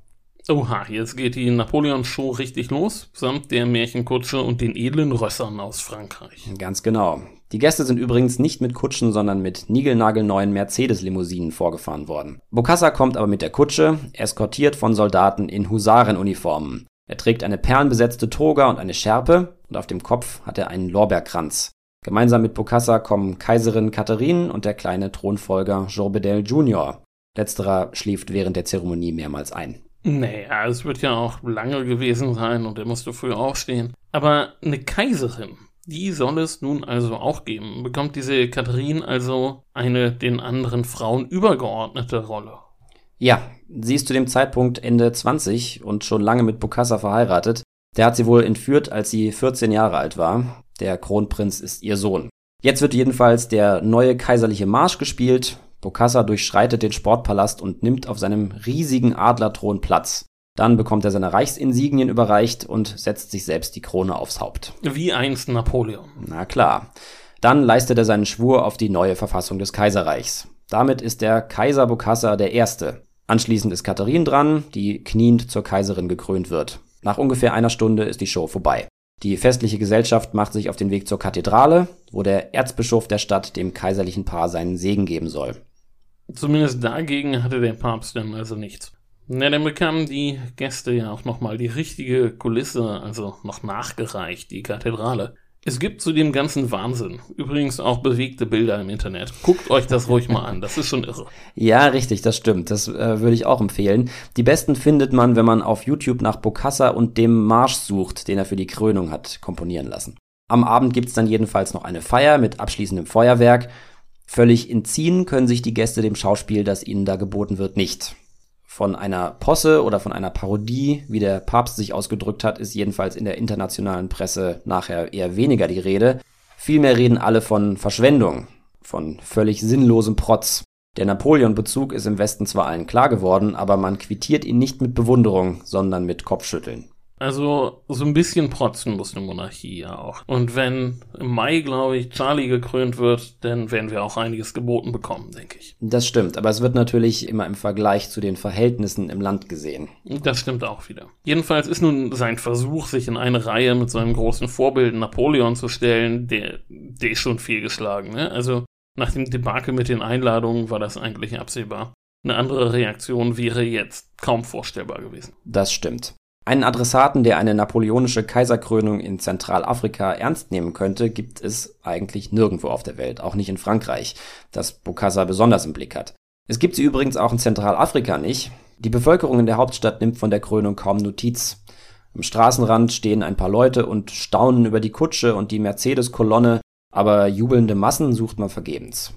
Oha, jetzt geht die Napoleon-Show richtig los, samt der Märchenkutsche und den edlen Rössern aus Frankreich. Ganz genau. Die Gäste sind übrigens nicht mit Kutschen, sondern mit niegelnagelneuen Mercedes-Limousinen vorgefahren worden. Bokassa kommt aber mit der Kutsche, eskortiert von Soldaten in Husarenuniformen. Er trägt eine perlenbesetzte Toga und eine Schärpe und auf dem Kopf hat er einen Lorbeerkranz. Gemeinsam mit Bokassa kommen Kaiserin Katharine und der kleine Thronfolger Jean Bedel Jr. Letzterer schläft während der Zeremonie mehrmals ein. Naja, es wird ja auch lange gewesen sein und er musste früh aufstehen. Aber eine Kaiserin, die soll es nun also auch geben. Bekommt diese Katharine also eine den anderen Frauen übergeordnete Rolle? Ja, sie ist zu dem Zeitpunkt Ende 20 und schon lange mit Bokassa verheiratet. Der hat sie wohl entführt, als sie 14 Jahre alt war. Der Kronprinz ist ihr Sohn. Jetzt wird jedenfalls der neue kaiserliche Marsch gespielt. Bokassa durchschreitet den Sportpalast und nimmt auf seinem riesigen Adlerthron Platz. Dann bekommt er seine Reichsinsignien überreicht und setzt sich selbst die Krone aufs Haupt. Wie einst Napoleon. Na klar. Dann leistet er seinen Schwur auf die neue Verfassung des Kaiserreichs. Damit ist der Kaiser Bokassa der Erste. Anschließend ist Katharine dran, die kniend zur Kaiserin gekrönt wird. Nach ungefähr einer Stunde ist die Show vorbei. Die festliche Gesellschaft macht sich auf den Weg zur Kathedrale, wo der Erzbischof der Stadt dem kaiserlichen Paar seinen Segen geben soll. Zumindest dagegen hatte der Papst dann also nichts. Na, dann bekamen die Gäste ja auch nochmal die richtige Kulisse, also noch nachgereicht, die Kathedrale. Es gibt zu dem ganzen Wahnsinn übrigens auch bewegte Bilder im Internet. Guckt euch das ruhig mal an, das ist schon irre. Ja, richtig, das stimmt. Das äh, würde ich auch empfehlen. Die besten findet man, wenn man auf YouTube nach Bokassa und dem Marsch sucht, den er für die Krönung hat komponieren lassen. Am Abend gibt's dann jedenfalls noch eine Feier mit abschließendem Feuerwerk. Völlig entziehen können sich die Gäste dem Schauspiel, das ihnen da geboten wird, nicht. Von einer Posse oder von einer Parodie, wie der Papst sich ausgedrückt hat, ist jedenfalls in der internationalen Presse nachher eher weniger die Rede. Vielmehr reden alle von Verschwendung, von völlig sinnlosem Protz. Der Napoleon-Bezug ist im Westen zwar allen klar geworden, aber man quittiert ihn nicht mit Bewunderung, sondern mit Kopfschütteln. Also so ein bisschen protzen muss eine Monarchie ja auch. Und wenn im Mai, glaube ich, Charlie gekrönt wird, dann werden wir auch einiges geboten bekommen, denke ich. Das stimmt, aber es wird natürlich immer im Vergleich zu den Verhältnissen im Land gesehen. Das stimmt auch wieder. Jedenfalls ist nun sein Versuch, sich in eine Reihe mit seinem großen Vorbild Napoleon zu stellen, der, der ist schon fehlgeschlagen. Ne? Also nach dem Debakel mit den Einladungen war das eigentlich absehbar. Eine andere Reaktion wäre jetzt kaum vorstellbar gewesen. Das stimmt. Einen Adressaten, der eine napoleonische Kaiserkrönung in Zentralafrika ernst nehmen könnte, gibt es eigentlich nirgendwo auf der Welt, auch nicht in Frankreich, das Bokassa besonders im Blick hat. Es gibt sie übrigens auch in Zentralafrika nicht. Die Bevölkerung in der Hauptstadt nimmt von der Krönung kaum Notiz. Am Straßenrand stehen ein paar Leute und staunen über die Kutsche und die Mercedes-Kolonne, aber jubelnde Massen sucht man vergebens.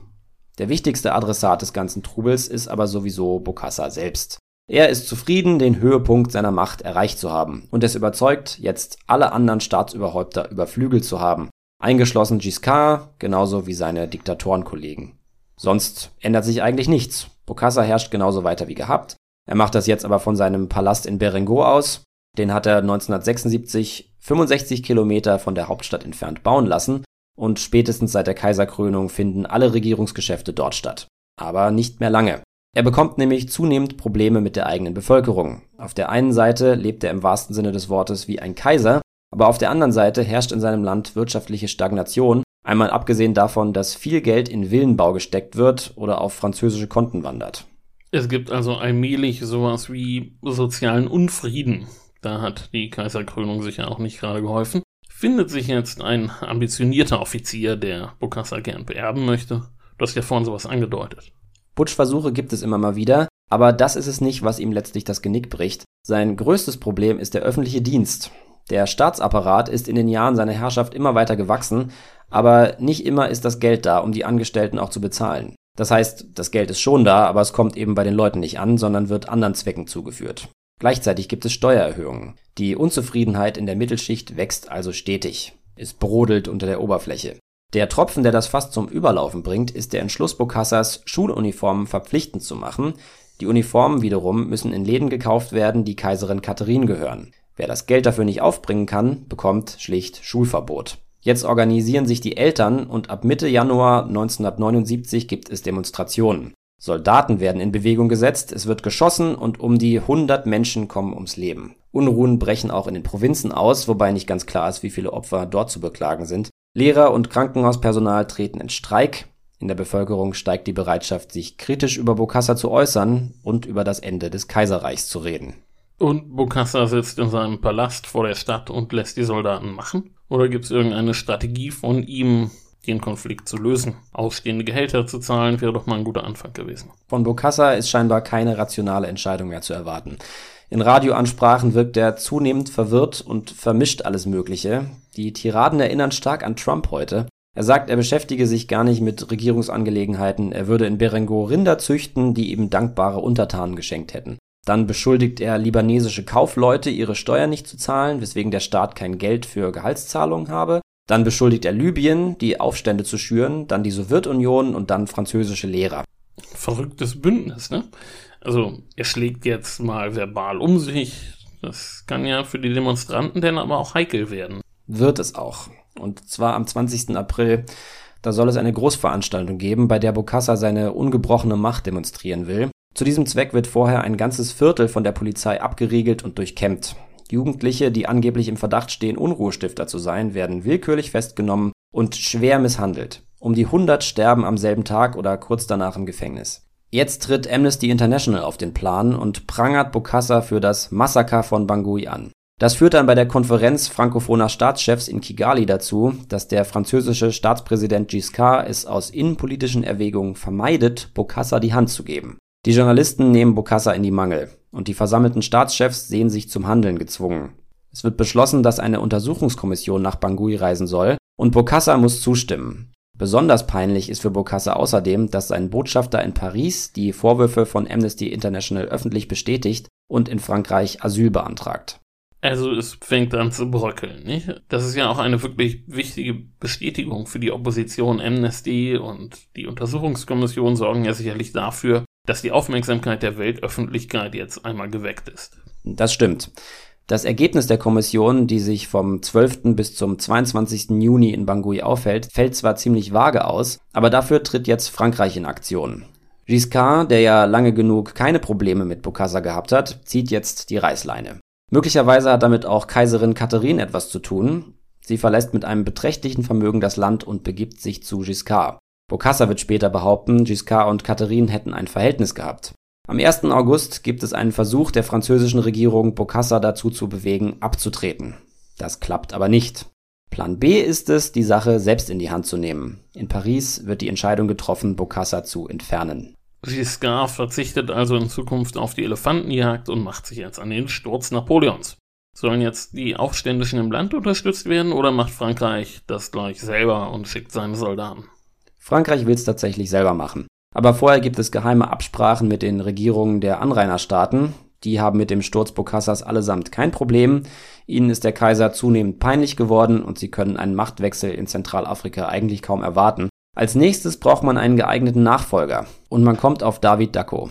Der wichtigste Adressat des ganzen Trubels ist aber sowieso Bokassa selbst. Er ist zufrieden, den Höhepunkt seiner Macht erreicht zu haben und ist überzeugt, jetzt alle anderen Staatsüberhäupter überflügelt zu haben, eingeschlossen Giscard, genauso wie seine Diktatorenkollegen. Sonst ändert sich eigentlich nichts. Bokassa herrscht genauso weiter wie gehabt. Er macht das jetzt aber von seinem Palast in Berengo aus. Den hat er 1976 65 Kilometer von der Hauptstadt entfernt bauen lassen und spätestens seit der Kaiserkrönung finden alle Regierungsgeschäfte dort statt. Aber nicht mehr lange. Er bekommt nämlich zunehmend Probleme mit der eigenen Bevölkerung. Auf der einen Seite lebt er im wahrsten Sinne des Wortes wie ein Kaiser, aber auf der anderen Seite herrscht in seinem Land wirtschaftliche Stagnation, einmal abgesehen davon, dass viel Geld in Villenbau gesteckt wird oder auf französische Konten wandert. Es gibt also allmählich sowas wie sozialen Unfrieden. Da hat die Kaiserkrönung sicher auch nicht gerade geholfen. Findet sich jetzt ein ambitionierter Offizier, der Bokassa gern beerben möchte. Du hast ja vorhin sowas angedeutet. Putschversuche gibt es immer mal wieder, aber das ist es nicht, was ihm letztlich das Genick bricht. Sein größtes Problem ist der öffentliche Dienst. Der Staatsapparat ist in den Jahren seiner Herrschaft immer weiter gewachsen, aber nicht immer ist das Geld da, um die Angestellten auch zu bezahlen. Das heißt, das Geld ist schon da, aber es kommt eben bei den Leuten nicht an, sondern wird anderen Zwecken zugeführt. Gleichzeitig gibt es Steuererhöhungen. Die Unzufriedenheit in der Mittelschicht wächst also stetig. Es brodelt unter der Oberfläche. Der Tropfen, der das Fass zum Überlaufen bringt, ist der Entschluss Bokassas, Schuluniformen verpflichtend zu machen. Die Uniformen wiederum müssen in Läden gekauft werden, die Kaiserin Katharine gehören. Wer das Geld dafür nicht aufbringen kann, bekommt schlicht Schulverbot. Jetzt organisieren sich die Eltern und ab Mitte Januar 1979 gibt es Demonstrationen. Soldaten werden in Bewegung gesetzt, es wird geschossen und um die 100 Menschen kommen ums Leben. Unruhen brechen auch in den Provinzen aus, wobei nicht ganz klar ist, wie viele Opfer dort zu beklagen sind. Lehrer und Krankenhauspersonal treten in Streik. In der Bevölkerung steigt die Bereitschaft, sich kritisch über Bokassa zu äußern und über das Ende des Kaiserreichs zu reden. Und Bokassa sitzt in seinem Palast vor der Stadt und lässt die Soldaten machen? Oder gibt es irgendeine Strategie von ihm, den Konflikt zu lösen? Ausstehende Gehälter zu zahlen wäre doch mal ein guter Anfang gewesen. Von Bokassa ist scheinbar keine rationale Entscheidung mehr zu erwarten. In Radioansprachen wirkt er zunehmend verwirrt und vermischt alles Mögliche. Die Tiraden erinnern stark an Trump heute. Er sagt, er beschäftige sich gar nicht mit Regierungsangelegenheiten, er würde in Berengo Rinder züchten, die ihm dankbare Untertanen geschenkt hätten. Dann beschuldigt er libanesische Kaufleute, ihre Steuern nicht zu zahlen, weswegen der Staat kein Geld für Gehaltszahlungen habe. Dann beschuldigt er Libyen, die Aufstände zu schüren, dann die Sowjetunion und dann französische Lehrer. Verrücktes Bündnis, ne? Also er schlägt jetzt mal verbal um sich. Das kann ja für die Demonstranten dann aber auch heikel werden. Wird es auch. Und zwar am 20. April. Da soll es eine Großveranstaltung geben, bei der Bokassa seine ungebrochene Macht demonstrieren will. Zu diesem Zweck wird vorher ein ganzes Viertel von der Polizei abgeriegelt und durchkämmt. Jugendliche, die angeblich im Verdacht stehen, Unruhestifter zu sein, werden willkürlich festgenommen und schwer misshandelt. Um die 100 sterben am selben Tag oder kurz danach im Gefängnis. Jetzt tritt Amnesty International auf den Plan und prangert Bokassa für das Massaker von Bangui an. Das führt dann bei der Konferenz frankophoner Staatschefs in Kigali dazu, dass der französische Staatspräsident Giscard es aus innenpolitischen Erwägungen vermeidet, Bokassa die Hand zu geben. Die Journalisten nehmen Bokassa in die Mangel und die versammelten Staatschefs sehen sich zum Handeln gezwungen. Es wird beschlossen, dass eine Untersuchungskommission nach Bangui reisen soll und Bokassa muss zustimmen. Besonders peinlich ist für Bokassa außerdem, dass sein Botschafter in Paris die Vorwürfe von Amnesty International öffentlich bestätigt und in Frankreich Asyl beantragt. Also es fängt an zu bröckeln, nicht? Das ist ja auch eine wirklich wichtige Bestätigung für die Opposition. Amnesty und die Untersuchungskommission sorgen ja sicherlich dafür, dass die Aufmerksamkeit der Weltöffentlichkeit jetzt einmal geweckt ist. Das stimmt. Das Ergebnis der Kommission, die sich vom 12. bis zum 22. Juni in Bangui aufhält, fällt zwar ziemlich vage aus, aber dafür tritt jetzt Frankreich in Aktion. Giscard, der ja lange genug keine Probleme mit Bokassa gehabt hat, zieht jetzt die Reißleine. Möglicherweise hat damit auch Kaiserin Catherine etwas zu tun. Sie verlässt mit einem beträchtlichen Vermögen das Land und begibt sich zu Giscard. Bokassa wird später behaupten, Giscard und Catherine hätten ein Verhältnis gehabt. Am 1. August gibt es einen Versuch der französischen Regierung, Bokassa dazu zu bewegen, abzutreten. Das klappt aber nicht. Plan B ist es, die Sache selbst in die Hand zu nehmen. In Paris wird die Entscheidung getroffen, Bokassa zu entfernen. Giscard verzichtet also in Zukunft auf die Elefantenjagd und macht sich jetzt an den Sturz Napoleons. Sollen jetzt die Aufständischen im Land unterstützt werden oder macht Frankreich das gleich selber und schickt seine Soldaten? Frankreich will es tatsächlich selber machen. Aber vorher gibt es geheime Absprachen mit den Regierungen der Anrainerstaaten. Die haben mit dem Sturz Bokassas allesamt kein Problem. Ihnen ist der Kaiser zunehmend peinlich geworden und sie können einen Machtwechsel in Zentralafrika eigentlich kaum erwarten. Als nächstes braucht man einen geeigneten Nachfolger. Und man kommt auf David Dacko.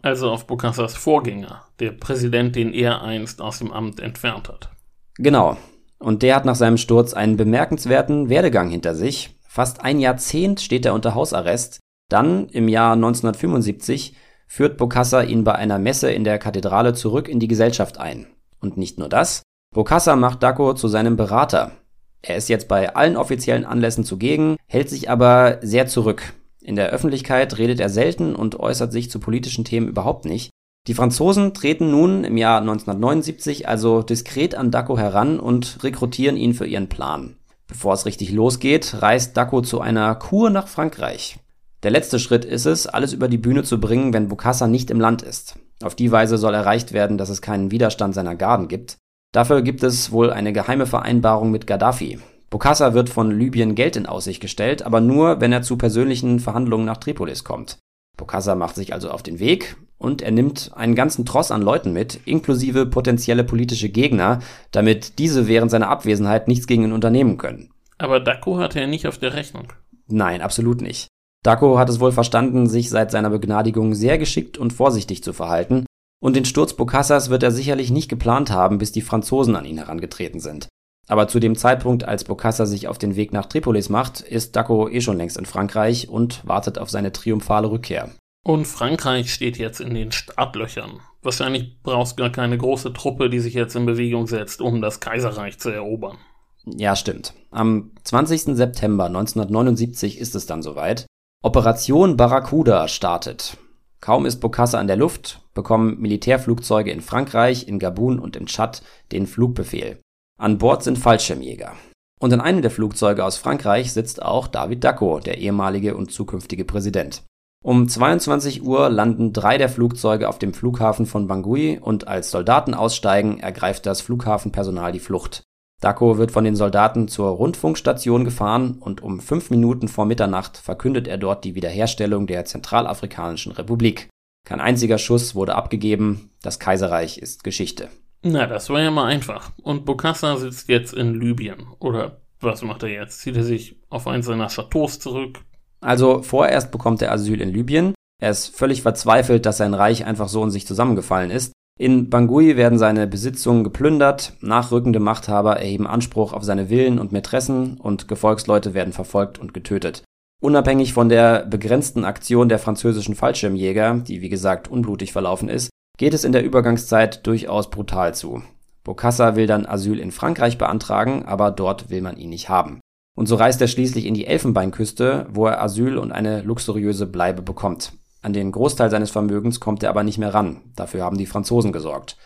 Also auf Bokassas Vorgänger, der Präsident, den er einst aus dem Amt entfernt hat. Genau. Und der hat nach seinem Sturz einen bemerkenswerten Werdegang hinter sich. Fast ein Jahrzehnt steht er unter Hausarrest. Dann, im Jahr 1975, führt Bokassa ihn bei einer Messe in der Kathedrale zurück in die Gesellschaft ein. Und nicht nur das, Bokassa macht Dako zu seinem Berater. Er ist jetzt bei allen offiziellen Anlässen zugegen, hält sich aber sehr zurück. In der Öffentlichkeit redet er selten und äußert sich zu politischen Themen überhaupt nicht. Die Franzosen treten nun im Jahr 1979 also diskret an Dako heran und rekrutieren ihn für ihren Plan. Bevor es richtig losgeht, reist Dacko zu einer Kur nach Frankreich. Der letzte Schritt ist es, alles über die Bühne zu bringen, wenn Bokassa nicht im Land ist. Auf die Weise soll erreicht werden, dass es keinen Widerstand seiner Garden gibt. Dafür gibt es wohl eine geheime Vereinbarung mit Gaddafi. Bokassa wird von Libyen Geld in Aussicht gestellt, aber nur, wenn er zu persönlichen Verhandlungen nach Tripolis kommt. Bokassa macht sich also auf den Weg und er nimmt einen ganzen Tross an Leuten mit, inklusive potenzielle politische Gegner, damit diese während seiner Abwesenheit nichts gegen ihn unternehmen können. Aber Dako hatte er nicht auf der Rechnung. Nein, absolut nicht. Dako hat es wohl verstanden, sich seit seiner Begnadigung sehr geschickt und vorsichtig zu verhalten, und den Sturz Bokassas wird er sicherlich nicht geplant haben, bis die Franzosen an ihn herangetreten sind. Aber zu dem Zeitpunkt, als Bokassa sich auf den Weg nach Tripolis macht, ist Dako eh schon längst in Frankreich und wartet auf seine triumphale Rückkehr. Und Frankreich steht jetzt in den Startlöchern. Wahrscheinlich brauchst gar keine große Truppe, die sich jetzt in Bewegung setzt, um das Kaiserreich zu erobern. Ja, stimmt. Am 20. September 1979 ist es dann soweit. Operation Barracuda startet. Kaum ist Bokassa an der Luft, bekommen Militärflugzeuge in Frankreich, in Gabun und im Tschad den Flugbefehl. An Bord sind Fallschirmjäger. Und in einem der Flugzeuge aus Frankreich sitzt auch David Dacko, der ehemalige und zukünftige Präsident. Um 22 Uhr landen drei der Flugzeuge auf dem Flughafen von Bangui und als Soldaten aussteigen, ergreift das Flughafenpersonal die Flucht. Dako wird von den Soldaten zur Rundfunkstation gefahren und um fünf Minuten vor Mitternacht verkündet er dort die Wiederherstellung der Zentralafrikanischen Republik. Kein einziger Schuss wurde abgegeben, das Kaiserreich ist Geschichte. Na, das war ja mal einfach. Und Bokassa sitzt jetzt in Libyen. Oder was macht er jetzt? Zieht er sich auf eins seiner Chateaus zurück? Also vorerst bekommt er Asyl in Libyen. Er ist völlig verzweifelt, dass sein Reich einfach so in sich zusammengefallen ist. In Bangui werden seine Besitzungen geplündert, nachrückende Machthaber erheben Anspruch auf seine Villen und Mätressen und Gefolgsleute werden verfolgt und getötet. Unabhängig von der begrenzten Aktion der französischen Fallschirmjäger, die wie gesagt unblutig verlaufen ist, geht es in der Übergangszeit durchaus brutal zu. Bokassa will dann Asyl in Frankreich beantragen, aber dort will man ihn nicht haben. Und so reist er schließlich in die Elfenbeinküste, wo er Asyl und eine luxuriöse Bleibe bekommt. An den Großteil seines Vermögens kommt er aber nicht mehr ran, dafür haben die Franzosen gesorgt.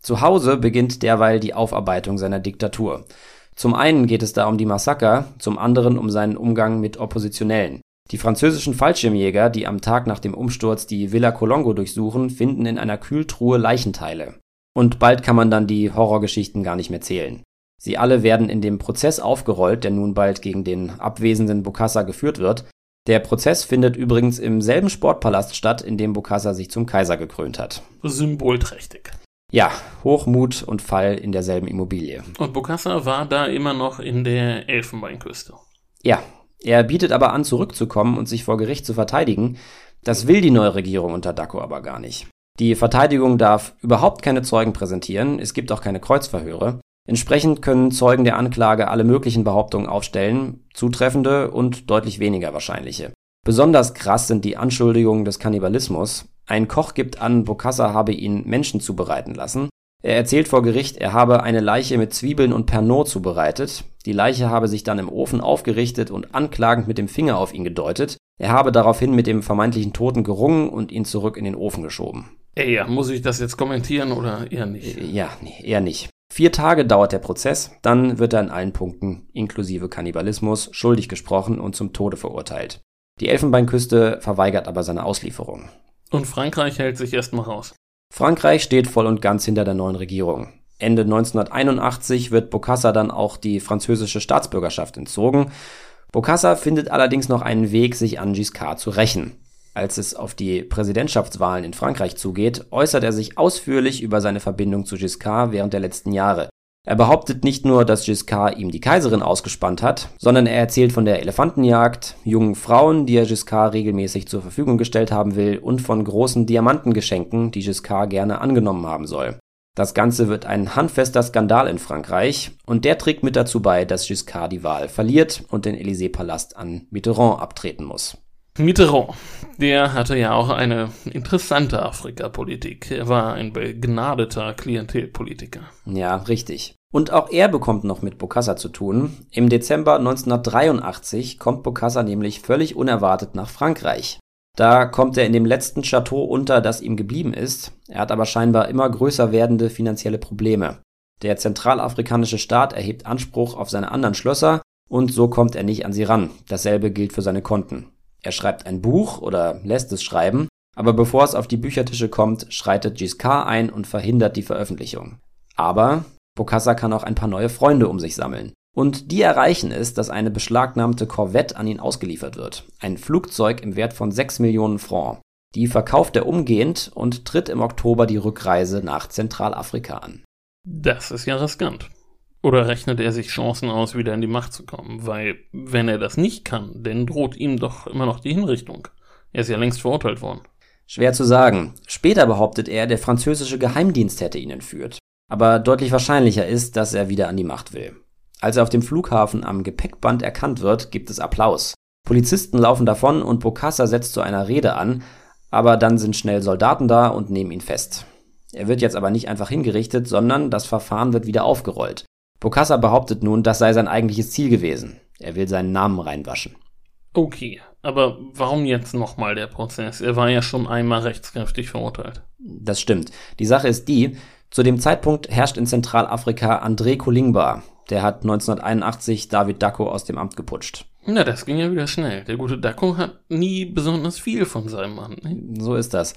Zu Hause beginnt derweil die Aufarbeitung seiner Diktatur. Zum einen geht es da um die Massaker, zum anderen um seinen Umgang mit Oppositionellen. Die französischen Fallschirmjäger, die am Tag nach dem Umsturz die Villa Colongo durchsuchen, finden in einer Kühltruhe Leichenteile. Und bald kann man dann die Horrorgeschichten gar nicht mehr zählen. Sie alle werden in dem Prozess aufgerollt, der nun bald gegen den abwesenden Bokassa geführt wird. Der Prozess findet übrigens im selben Sportpalast statt, in dem Bokassa sich zum Kaiser gekrönt hat. Symbolträchtig. Ja, Hochmut und Fall in derselben Immobilie. Und Bokassa war da immer noch in der Elfenbeinküste. Ja, er bietet aber an, zurückzukommen und sich vor Gericht zu verteidigen. Das will die neue Regierung unter Dacko aber gar nicht. Die Verteidigung darf überhaupt keine Zeugen präsentieren, es gibt auch keine Kreuzverhöre. Entsprechend können Zeugen der Anklage alle möglichen Behauptungen aufstellen, zutreffende und deutlich weniger wahrscheinliche. Besonders krass sind die Anschuldigungen des Kannibalismus. Ein Koch gibt an, Bokassa habe ihn Menschen zubereiten lassen. Er erzählt vor Gericht, er habe eine Leiche mit Zwiebeln und Pernod zubereitet. Die Leiche habe sich dann im Ofen aufgerichtet und anklagend mit dem Finger auf ihn gedeutet. Er habe daraufhin mit dem vermeintlichen Toten gerungen und ihn zurück in den Ofen geschoben. Ey, ja, muss ich das jetzt kommentieren oder eher nicht? Ja, nee, eher nicht. Vier Tage dauert der Prozess, dann wird er in allen Punkten, inklusive Kannibalismus, schuldig gesprochen und zum Tode verurteilt. Die Elfenbeinküste verweigert aber seine Auslieferung. Und Frankreich hält sich erstmal raus. Frankreich steht voll und ganz hinter der neuen Regierung. Ende 1981 wird Bokassa dann auch die französische Staatsbürgerschaft entzogen. Bokassa findet allerdings noch einen Weg, sich an Giscard zu rächen. Als es auf die Präsidentschaftswahlen in Frankreich zugeht, äußert er sich ausführlich über seine Verbindung zu Giscard während der letzten Jahre. Er behauptet nicht nur, dass Giscard ihm die Kaiserin ausgespannt hat, sondern er erzählt von der Elefantenjagd, jungen Frauen, die er Giscard regelmäßig zur Verfügung gestellt haben will, und von großen Diamantengeschenken, die Giscard gerne angenommen haben soll. Das Ganze wird ein handfester Skandal in Frankreich und der trägt mit dazu bei, dass Giscard die Wahl verliert und den Élysée-Palast an Mitterrand abtreten muss. Mitterrand, der hatte ja auch eine interessante Afrikapolitik. Er war ein begnadeter Klientelpolitiker. Ja, richtig. Und auch er bekommt noch mit Bokassa zu tun. Im Dezember 1983 kommt Bokassa nämlich völlig unerwartet nach Frankreich. Da kommt er in dem letzten Chateau unter, das ihm geblieben ist. Er hat aber scheinbar immer größer werdende finanzielle Probleme. Der zentralafrikanische Staat erhebt Anspruch auf seine anderen Schlösser und so kommt er nicht an sie ran. Dasselbe gilt für seine Konten. Er schreibt ein Buch oder lässt es schreiben, aber bevor es auf die Büchertische kommt, schreitet Giscard ein und verhindert die Veröffentlichung. Aber Bokassa kann auch ein paar neue Freunde um sich sammeln. Und die erreichen es, dass eine beschlagnahmte Corvette an ihn ausgeliefert wird. Ein Flugzeug im Wert von 6 Millionen Francs. Die verkauft er umgehend und tritt im Oktober die Rückreise nach Zentralafrika an. Das ist ja riskant. Oder rechnet er sich Chancen aus, wieder in die Macht zu kommen? Weil, wenn er das nicht kann, dann droht ihm doch immer noch die Hinrichtung. Er ist ja längst verurteilt worden. Schwer zu sagen. Später behauptet er, der französische Geheimdienst hätte ihn entführt. Aber deutlich wahrscheinlicher ist, dass er wieder an die Macht will. Als er auf dem Flughafen am Gepäckband erkannt wird, gibt es Applaus. Polizisten laufen davon und Bokassa setzt zu einer Rede an, aber dann sind schnell Soldaten da und nehmen ihn fest. Er wird jetzt aber nicht einfach hingerichtet, sondern das Verfahren wird wieder aufgerollt. Bokassa behauptet nun, das sei sein eigentliches Ziel gewesen. Er will seinen Namen reinwaschen. Okay, aber warum jetzt nochmal der Prozess? Er war ja schon einmal rechtskräftig verurteilt. Das stimmt. Die Sache ist die, zu dem Zeitpunkt herrscht in Zentralafrika André Kolingba. Der hat 1981 David Dacko aus dem Amt geputscht. Na, das ging ja wieder schnell. Der gute Dacko hat nie besonders viel von seinem Mann. Ne? So ist das.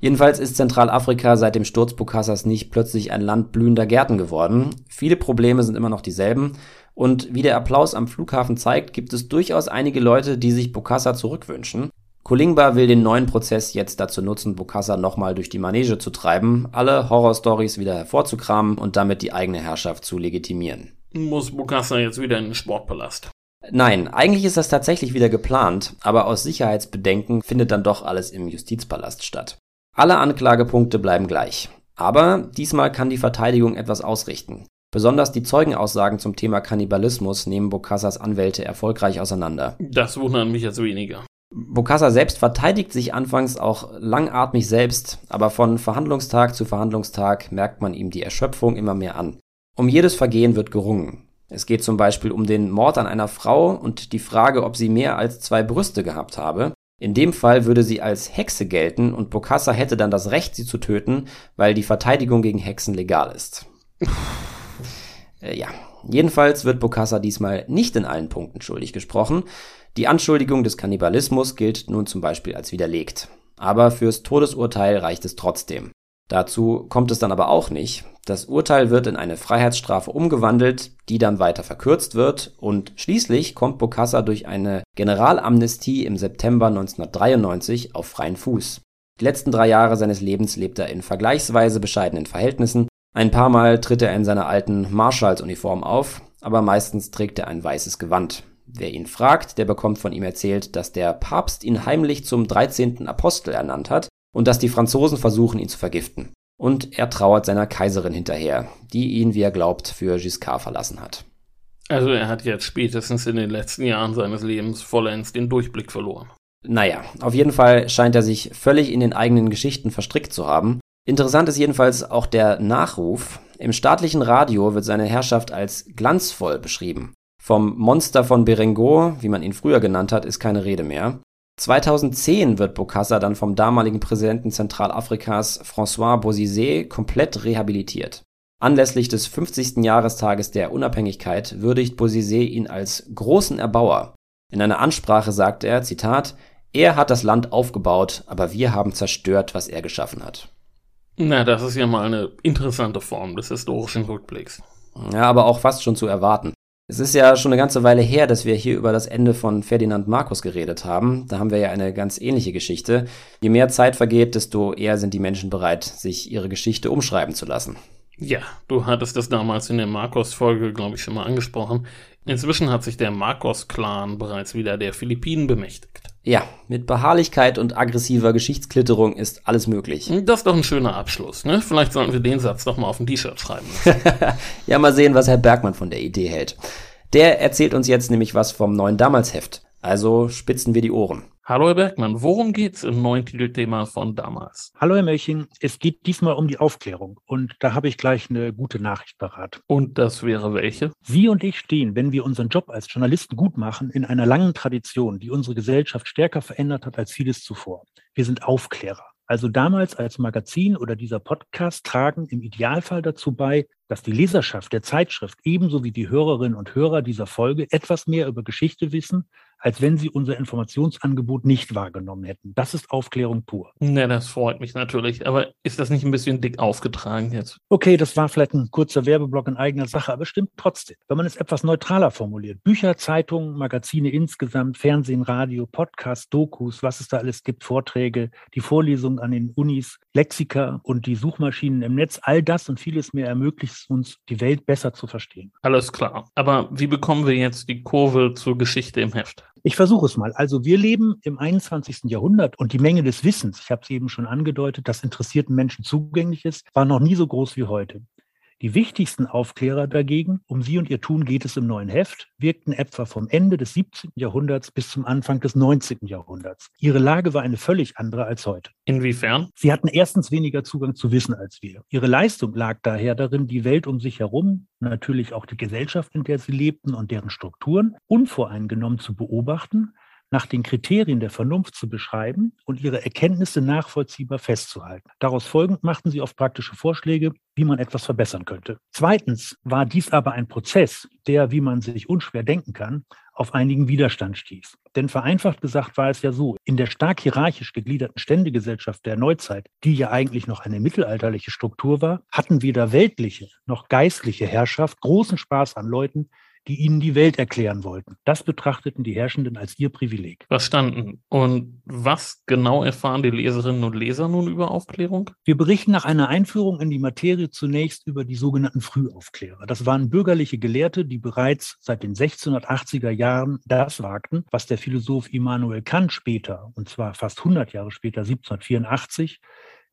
Jedenfalls ist Zentralafrika seit dem Sturz Bokassas nicht plötzlich ein Land blühender Gärten geworden. Viele Probleme sind immer noch dieselben. Und wie der Applaus am Flughafen zeigt, gibt es durchaus einige Leute, die sich Bokassa zurückwünschen. Kolingba will den neuen Prozess jetzt dazu nutzen, Bokassa nochmal durch die Manege zu treiben, alle Horrorstories wieder hervorzukramen und damit die eigene Herrschaft zu legitimieren. Muss Bokassa jetzt wieder in den Sportpalast? Nein, eigentlich ist das tatsächlich wieder geplant, aber aus Sicherheitsbedenken findet dann doch alles im Justizpalast statt. Alle Anklagepunkte bleiben gleich. Aber diesmal kann die Verteidigung etwas ausrichten. Besonders die Zeugenaussagen zum Thema Kannibalismus nehmen Bocassas Anwälte erfolgreich auseinander. Das wundert mich jetzt weniger. Bokassa selbst verteidigt sich anfangs auch langatmig selbst, aber von Verhandlungstag zu Verhandlungstag merkt man ihm die Erschöpfung immer mehr an. Um jedes Vergehen wird gerungen. Es geht zum Beispiel um den Mord an einer Frau und die Frage, ob sie mehr als zwei Brüste gehabt habe. In dem Fall würde sie als Hexe gelten und Bokassa hätte dann das Recht, sie zu töten, weil die Verteidigung gegen Hexen legal ist. äh, ja, jedenfalls wird Bokassa diesmal nicht in allen Punkten schuldig gesprochen. Die Anschuldigung des Kannibalismus gilt nun zum Beispiel als widerlegt. Aber fürs Todesurteil reicht es trotzdem. Dazu kommt es dann aber auch nicht. Das Urteil wird in eine Freiheitsstrafe umgewandelt, die dann weiter verkürzt wird und schließlich kommt Bokassa durch eine Generalamnestie im September 1993 auf freien Fuß. Die letzten drei Jahre seines Lebens lebt er in vergleichsweise bescheidenen Verhältnissen. Ein paar Mal tritt er in seiner alten Marshalls-Uniform auf, aber meistens trägt er ein weißes Gewand. Wer ihn fragt, der bekommt von ihm erzählt, dass der Papst ihn heimlich zum 13. Apostel ernannt hat und dass die Franzosen versuchen, ihn zu vergiften. Und er trauert seiner Kaiserin hinterher, die ihn, wie er glaubt, für Giscard verlassen hat. Also er hat jetzt spätestens in den letzten Jahren seines Lebens vollends den Durchblick verloren. Naja, auf jeden Fall scheint er sich völlig in den eigenen Geschichten verstrickt zu haben. Interessant ist jedenfalls auch der Nachruf. Im staatlichen Radio wird seine Herrschaft als glanzvoll beschrieben. Vom Monster von Berengo, wie man ihn früher genannt hat, ist keine Rede mehr. 2010 wird Bokassa dann vom damaligen Präsidenten Zentralafrikas François Bozizé komplett rehabilitiert. Anlässlich des 50. Jahrestages der Unabhängigkeit würdigt Bozizé ihn als großen Erbauer. In einer Ansprache sagt er, Zitat, er hat das Land aufgebaut, aber wir haben zerstört, was er geschaffen hat. Na, das ist ja mal eine interessante Form des historischen Rückblicks. Ja, aber auch fast schon zu erwarten. Es ist ja schon eine ganze Weile her, dass wir hier über das Ende von Ferdinand Markus geredet haben. Da haben wir ja eine ganz ähnliche Geschichte. Je mehr Zeit vergeht, desto eher sind die Menschen bereit, sich ihre Geschichte umschreiben zu lassen. Ja, du hattest das damals in der Marcos-Folge, glaube ich, schon mal angesprochen. Inzwischen hat sich der Marcos-Clan bereits wieder der Philippinen bemächtigt. Ja, mit Beharrlichkeit und aggressiver Geschichtsklitterung ist alles möglich. Das ist doch ein schöner Abschluss, ne? Vielleicht sollten wir den Satz doch mal auf ein T-Shirt schreiben. *laughs* ja, mal sehen, was Herr Bergmann von der Idee hält. Der erzählt uns jetzt nämlich was vom neuen Damalsheft. Also spitzen wir die Ohren. Hallo Herr Bergmann, worum geht's im neuen Titelthema von damals? Hallo Herr Melching, es geht diesmal um die Aufklärung und da habe ich gleich eine gute Nachricht parat. Und das wäre welche? Sie und ich stehen, wenn wir unseren Job als Journalisten gut machen, in einer langen Tradition, die unsere Gesellschaft stärker verändert hat als vieles zuvor. Wir sind Aufklärer. Also damals als Magazin oder dieser Podcast tragen im Idealfall dazu bei, dass die Leserschaft der Zeitschrift ebenso wie die Hörerinnen und Hörer dieser Folge etwas mehr über Geschichte wissen, als wenn sie unser Informationsangebot nicht wahrgenommen hätten. Das ist Aufklärung pur. Na, das freut mich natürlich. Aber ist das nicht ein bisschen dick aufgetragen jetzt? Okay, das war vielleicht ein kurzer Werbeblock in eigener Sache, aber stimmt trotzdem. Wenn man es etwas neutraler formuliert. Bücher, Zeitungen, Magazine insgesamt, Fernsehen, Radio, Podcasts, Dokus, was es da alles gibt, Vorträge, die Vorlesungen an den Unis, Lexika und die Suchmaschinen im Netz, all das und vieles mehr ermöglicht uns, die Welt besser zu verstehen. Alles klar. Aber wie bekommen wir jetzt die Kurve zur Geschichte im Heft? Ich versuche es mal. Also wir leben im 21. Jahrhundert und die Menge des Wissens, ich habe es eben schon angedeutet, das interessierten Menschen zugänglich ist, war noch nie so groß wie heute. Die wichtigsten Aufklärer dagegen, um sie und ihr Tun geht es im neuen Heft, wirkten etwa vom Ende des 17. Jahrhunderts bis zum Anfang des 19. Jahrhunderts. Ihre Lage war eine völlig andere als heute. Inwiefern? Sie hatten erstens weniger Zugang zu Wissen als wir. Ihre Leistung lag daher darin, die Welt um sich herum, natürlich auch die Gesellschaft, in der sie lebten und deren Strukturen, unvoreingenommen zu beobachten, nach den Kriterien der Vernunft zu beschreiben und ihre Erkenntnisse nachvollziehbar festzuhalten. Daraus folgend machten sie oft praktische Vorschläge, wie man etwas verbessern könnte. Zweitens war dies aber ein Prozess, der, wie man sich unschwer denken kann, auf einigen Widerstand stieß. Denn vereinfacht gesagt war es ja so, in der stark hierarchisch gegliederten Ständegesellschaft der Neuzeit, die ja eigentlich noch eine mittelalterliche Struktur war, hatten weder weltliche noch geistliche Herrschaft großen Spaß an Leuten, die ihnen die Welt erklären wollten. Das betrachteten die Herrschenden als ihr Privileg. Verstanden. Und was genau erfahren die Leserinnen und Leser nun über Aufklärung? Wir berichten nach einer Einführung in die Materie zunächst über die sogenannten Frühaufklärer. Das waren bürgerliche Gelehrte, die bereits seit den 1680er Jahren das wagten, was der Philosoph Immanuel Kant später, und zwar fast 100 Jahre später, 1784,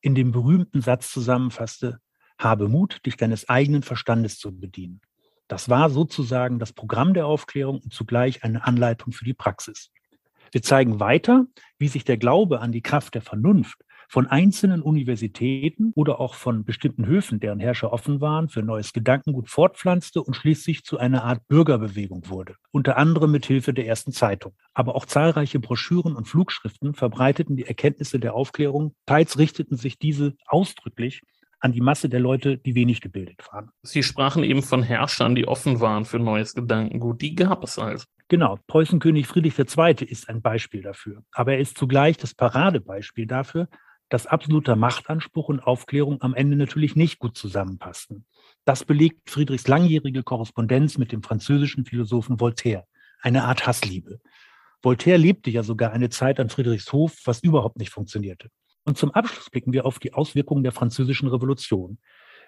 in dem berühmten Satz zusammenfasste, habe Mut, dich deines eigenen Verstandes zu bedienen. Das war sozusagen das Programm der Aufklärung und zugleich eine Anleitung für die Praxis. Wir zeigen weiter, wie sich der Glaube an die Kraft der Vernunft von einzelnen Universitäten oder auch von bestimmten Höfen, deren Herrscher offen waren, für neues Gedankengut fortpflanzte und schließlich zu einer Art Bürgerbewegung wurde, unter anderem mit Hilfe der ersten Zeitung. Aber auch zahlreiche Broschüren und Flugschriften verbreiteten die Erkenntnisse der Aufklärung, teils richteten sich diese ausdrücklich an die Masse der Leute, die wenig gebildet waren. Sie sprachen eben von Herrschern, die offen waren für neues Gedankengut. Die gab es also. Genau, Preußenkönig Friedrich II. ist ein Beispiel dafür. Aber er ist zugleich das Paradebeispiel dafür, dass absoluter Machtanspruch und Aufklärung am Ende natürlich nicht gut zusammenpassten. Das belegt Friedrichs langjährige Korrespondenz mit dem französischen Philosophen Voltaire, eine Art Hassliebe. Voltaire lebte ja sogar eine Zeit an Friedrichs Hof, was überhaupt nicht funktionierte. Und zum Abschluss blicken wir auf die Auswirkungen der Französischen Revolution.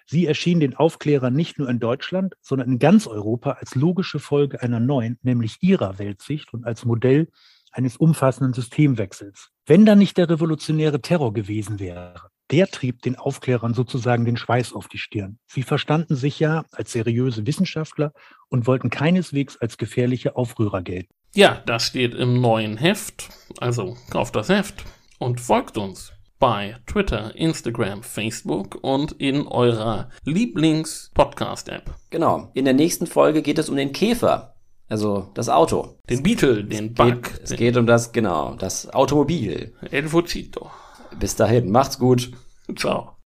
Sie erschien den Aufklärern nicht nur in Deutschland, sondern in ganz Europa als logische Folge einer neuen, nämlich ihrer Weltsicht und als Modell eines umfassenden Systemwechsels. Wenn da nicht der revolutionäre Terror gewesen wäre, der trieb den Aufklärern sozusagen den Schweiß auf die Stirn. Sie verstanden sich ja als seriöse Wissenschaftler und wollten keineswegs als gefährliche Aufrührer gelten. Ja, das steht im neuen Heft. Also kauft das Heft und folgt uns bei Twitter, Instagram, Facebook und in eurer Lieblings-Podcast-App. Genau. In der nächsten Folge geht es um den Käfer. Also das Auto. Den Beetle, den Bug. Geht, es geht um das, genau, das Automobil. El Fucito. Bis dahin, macht's gut. Ciao.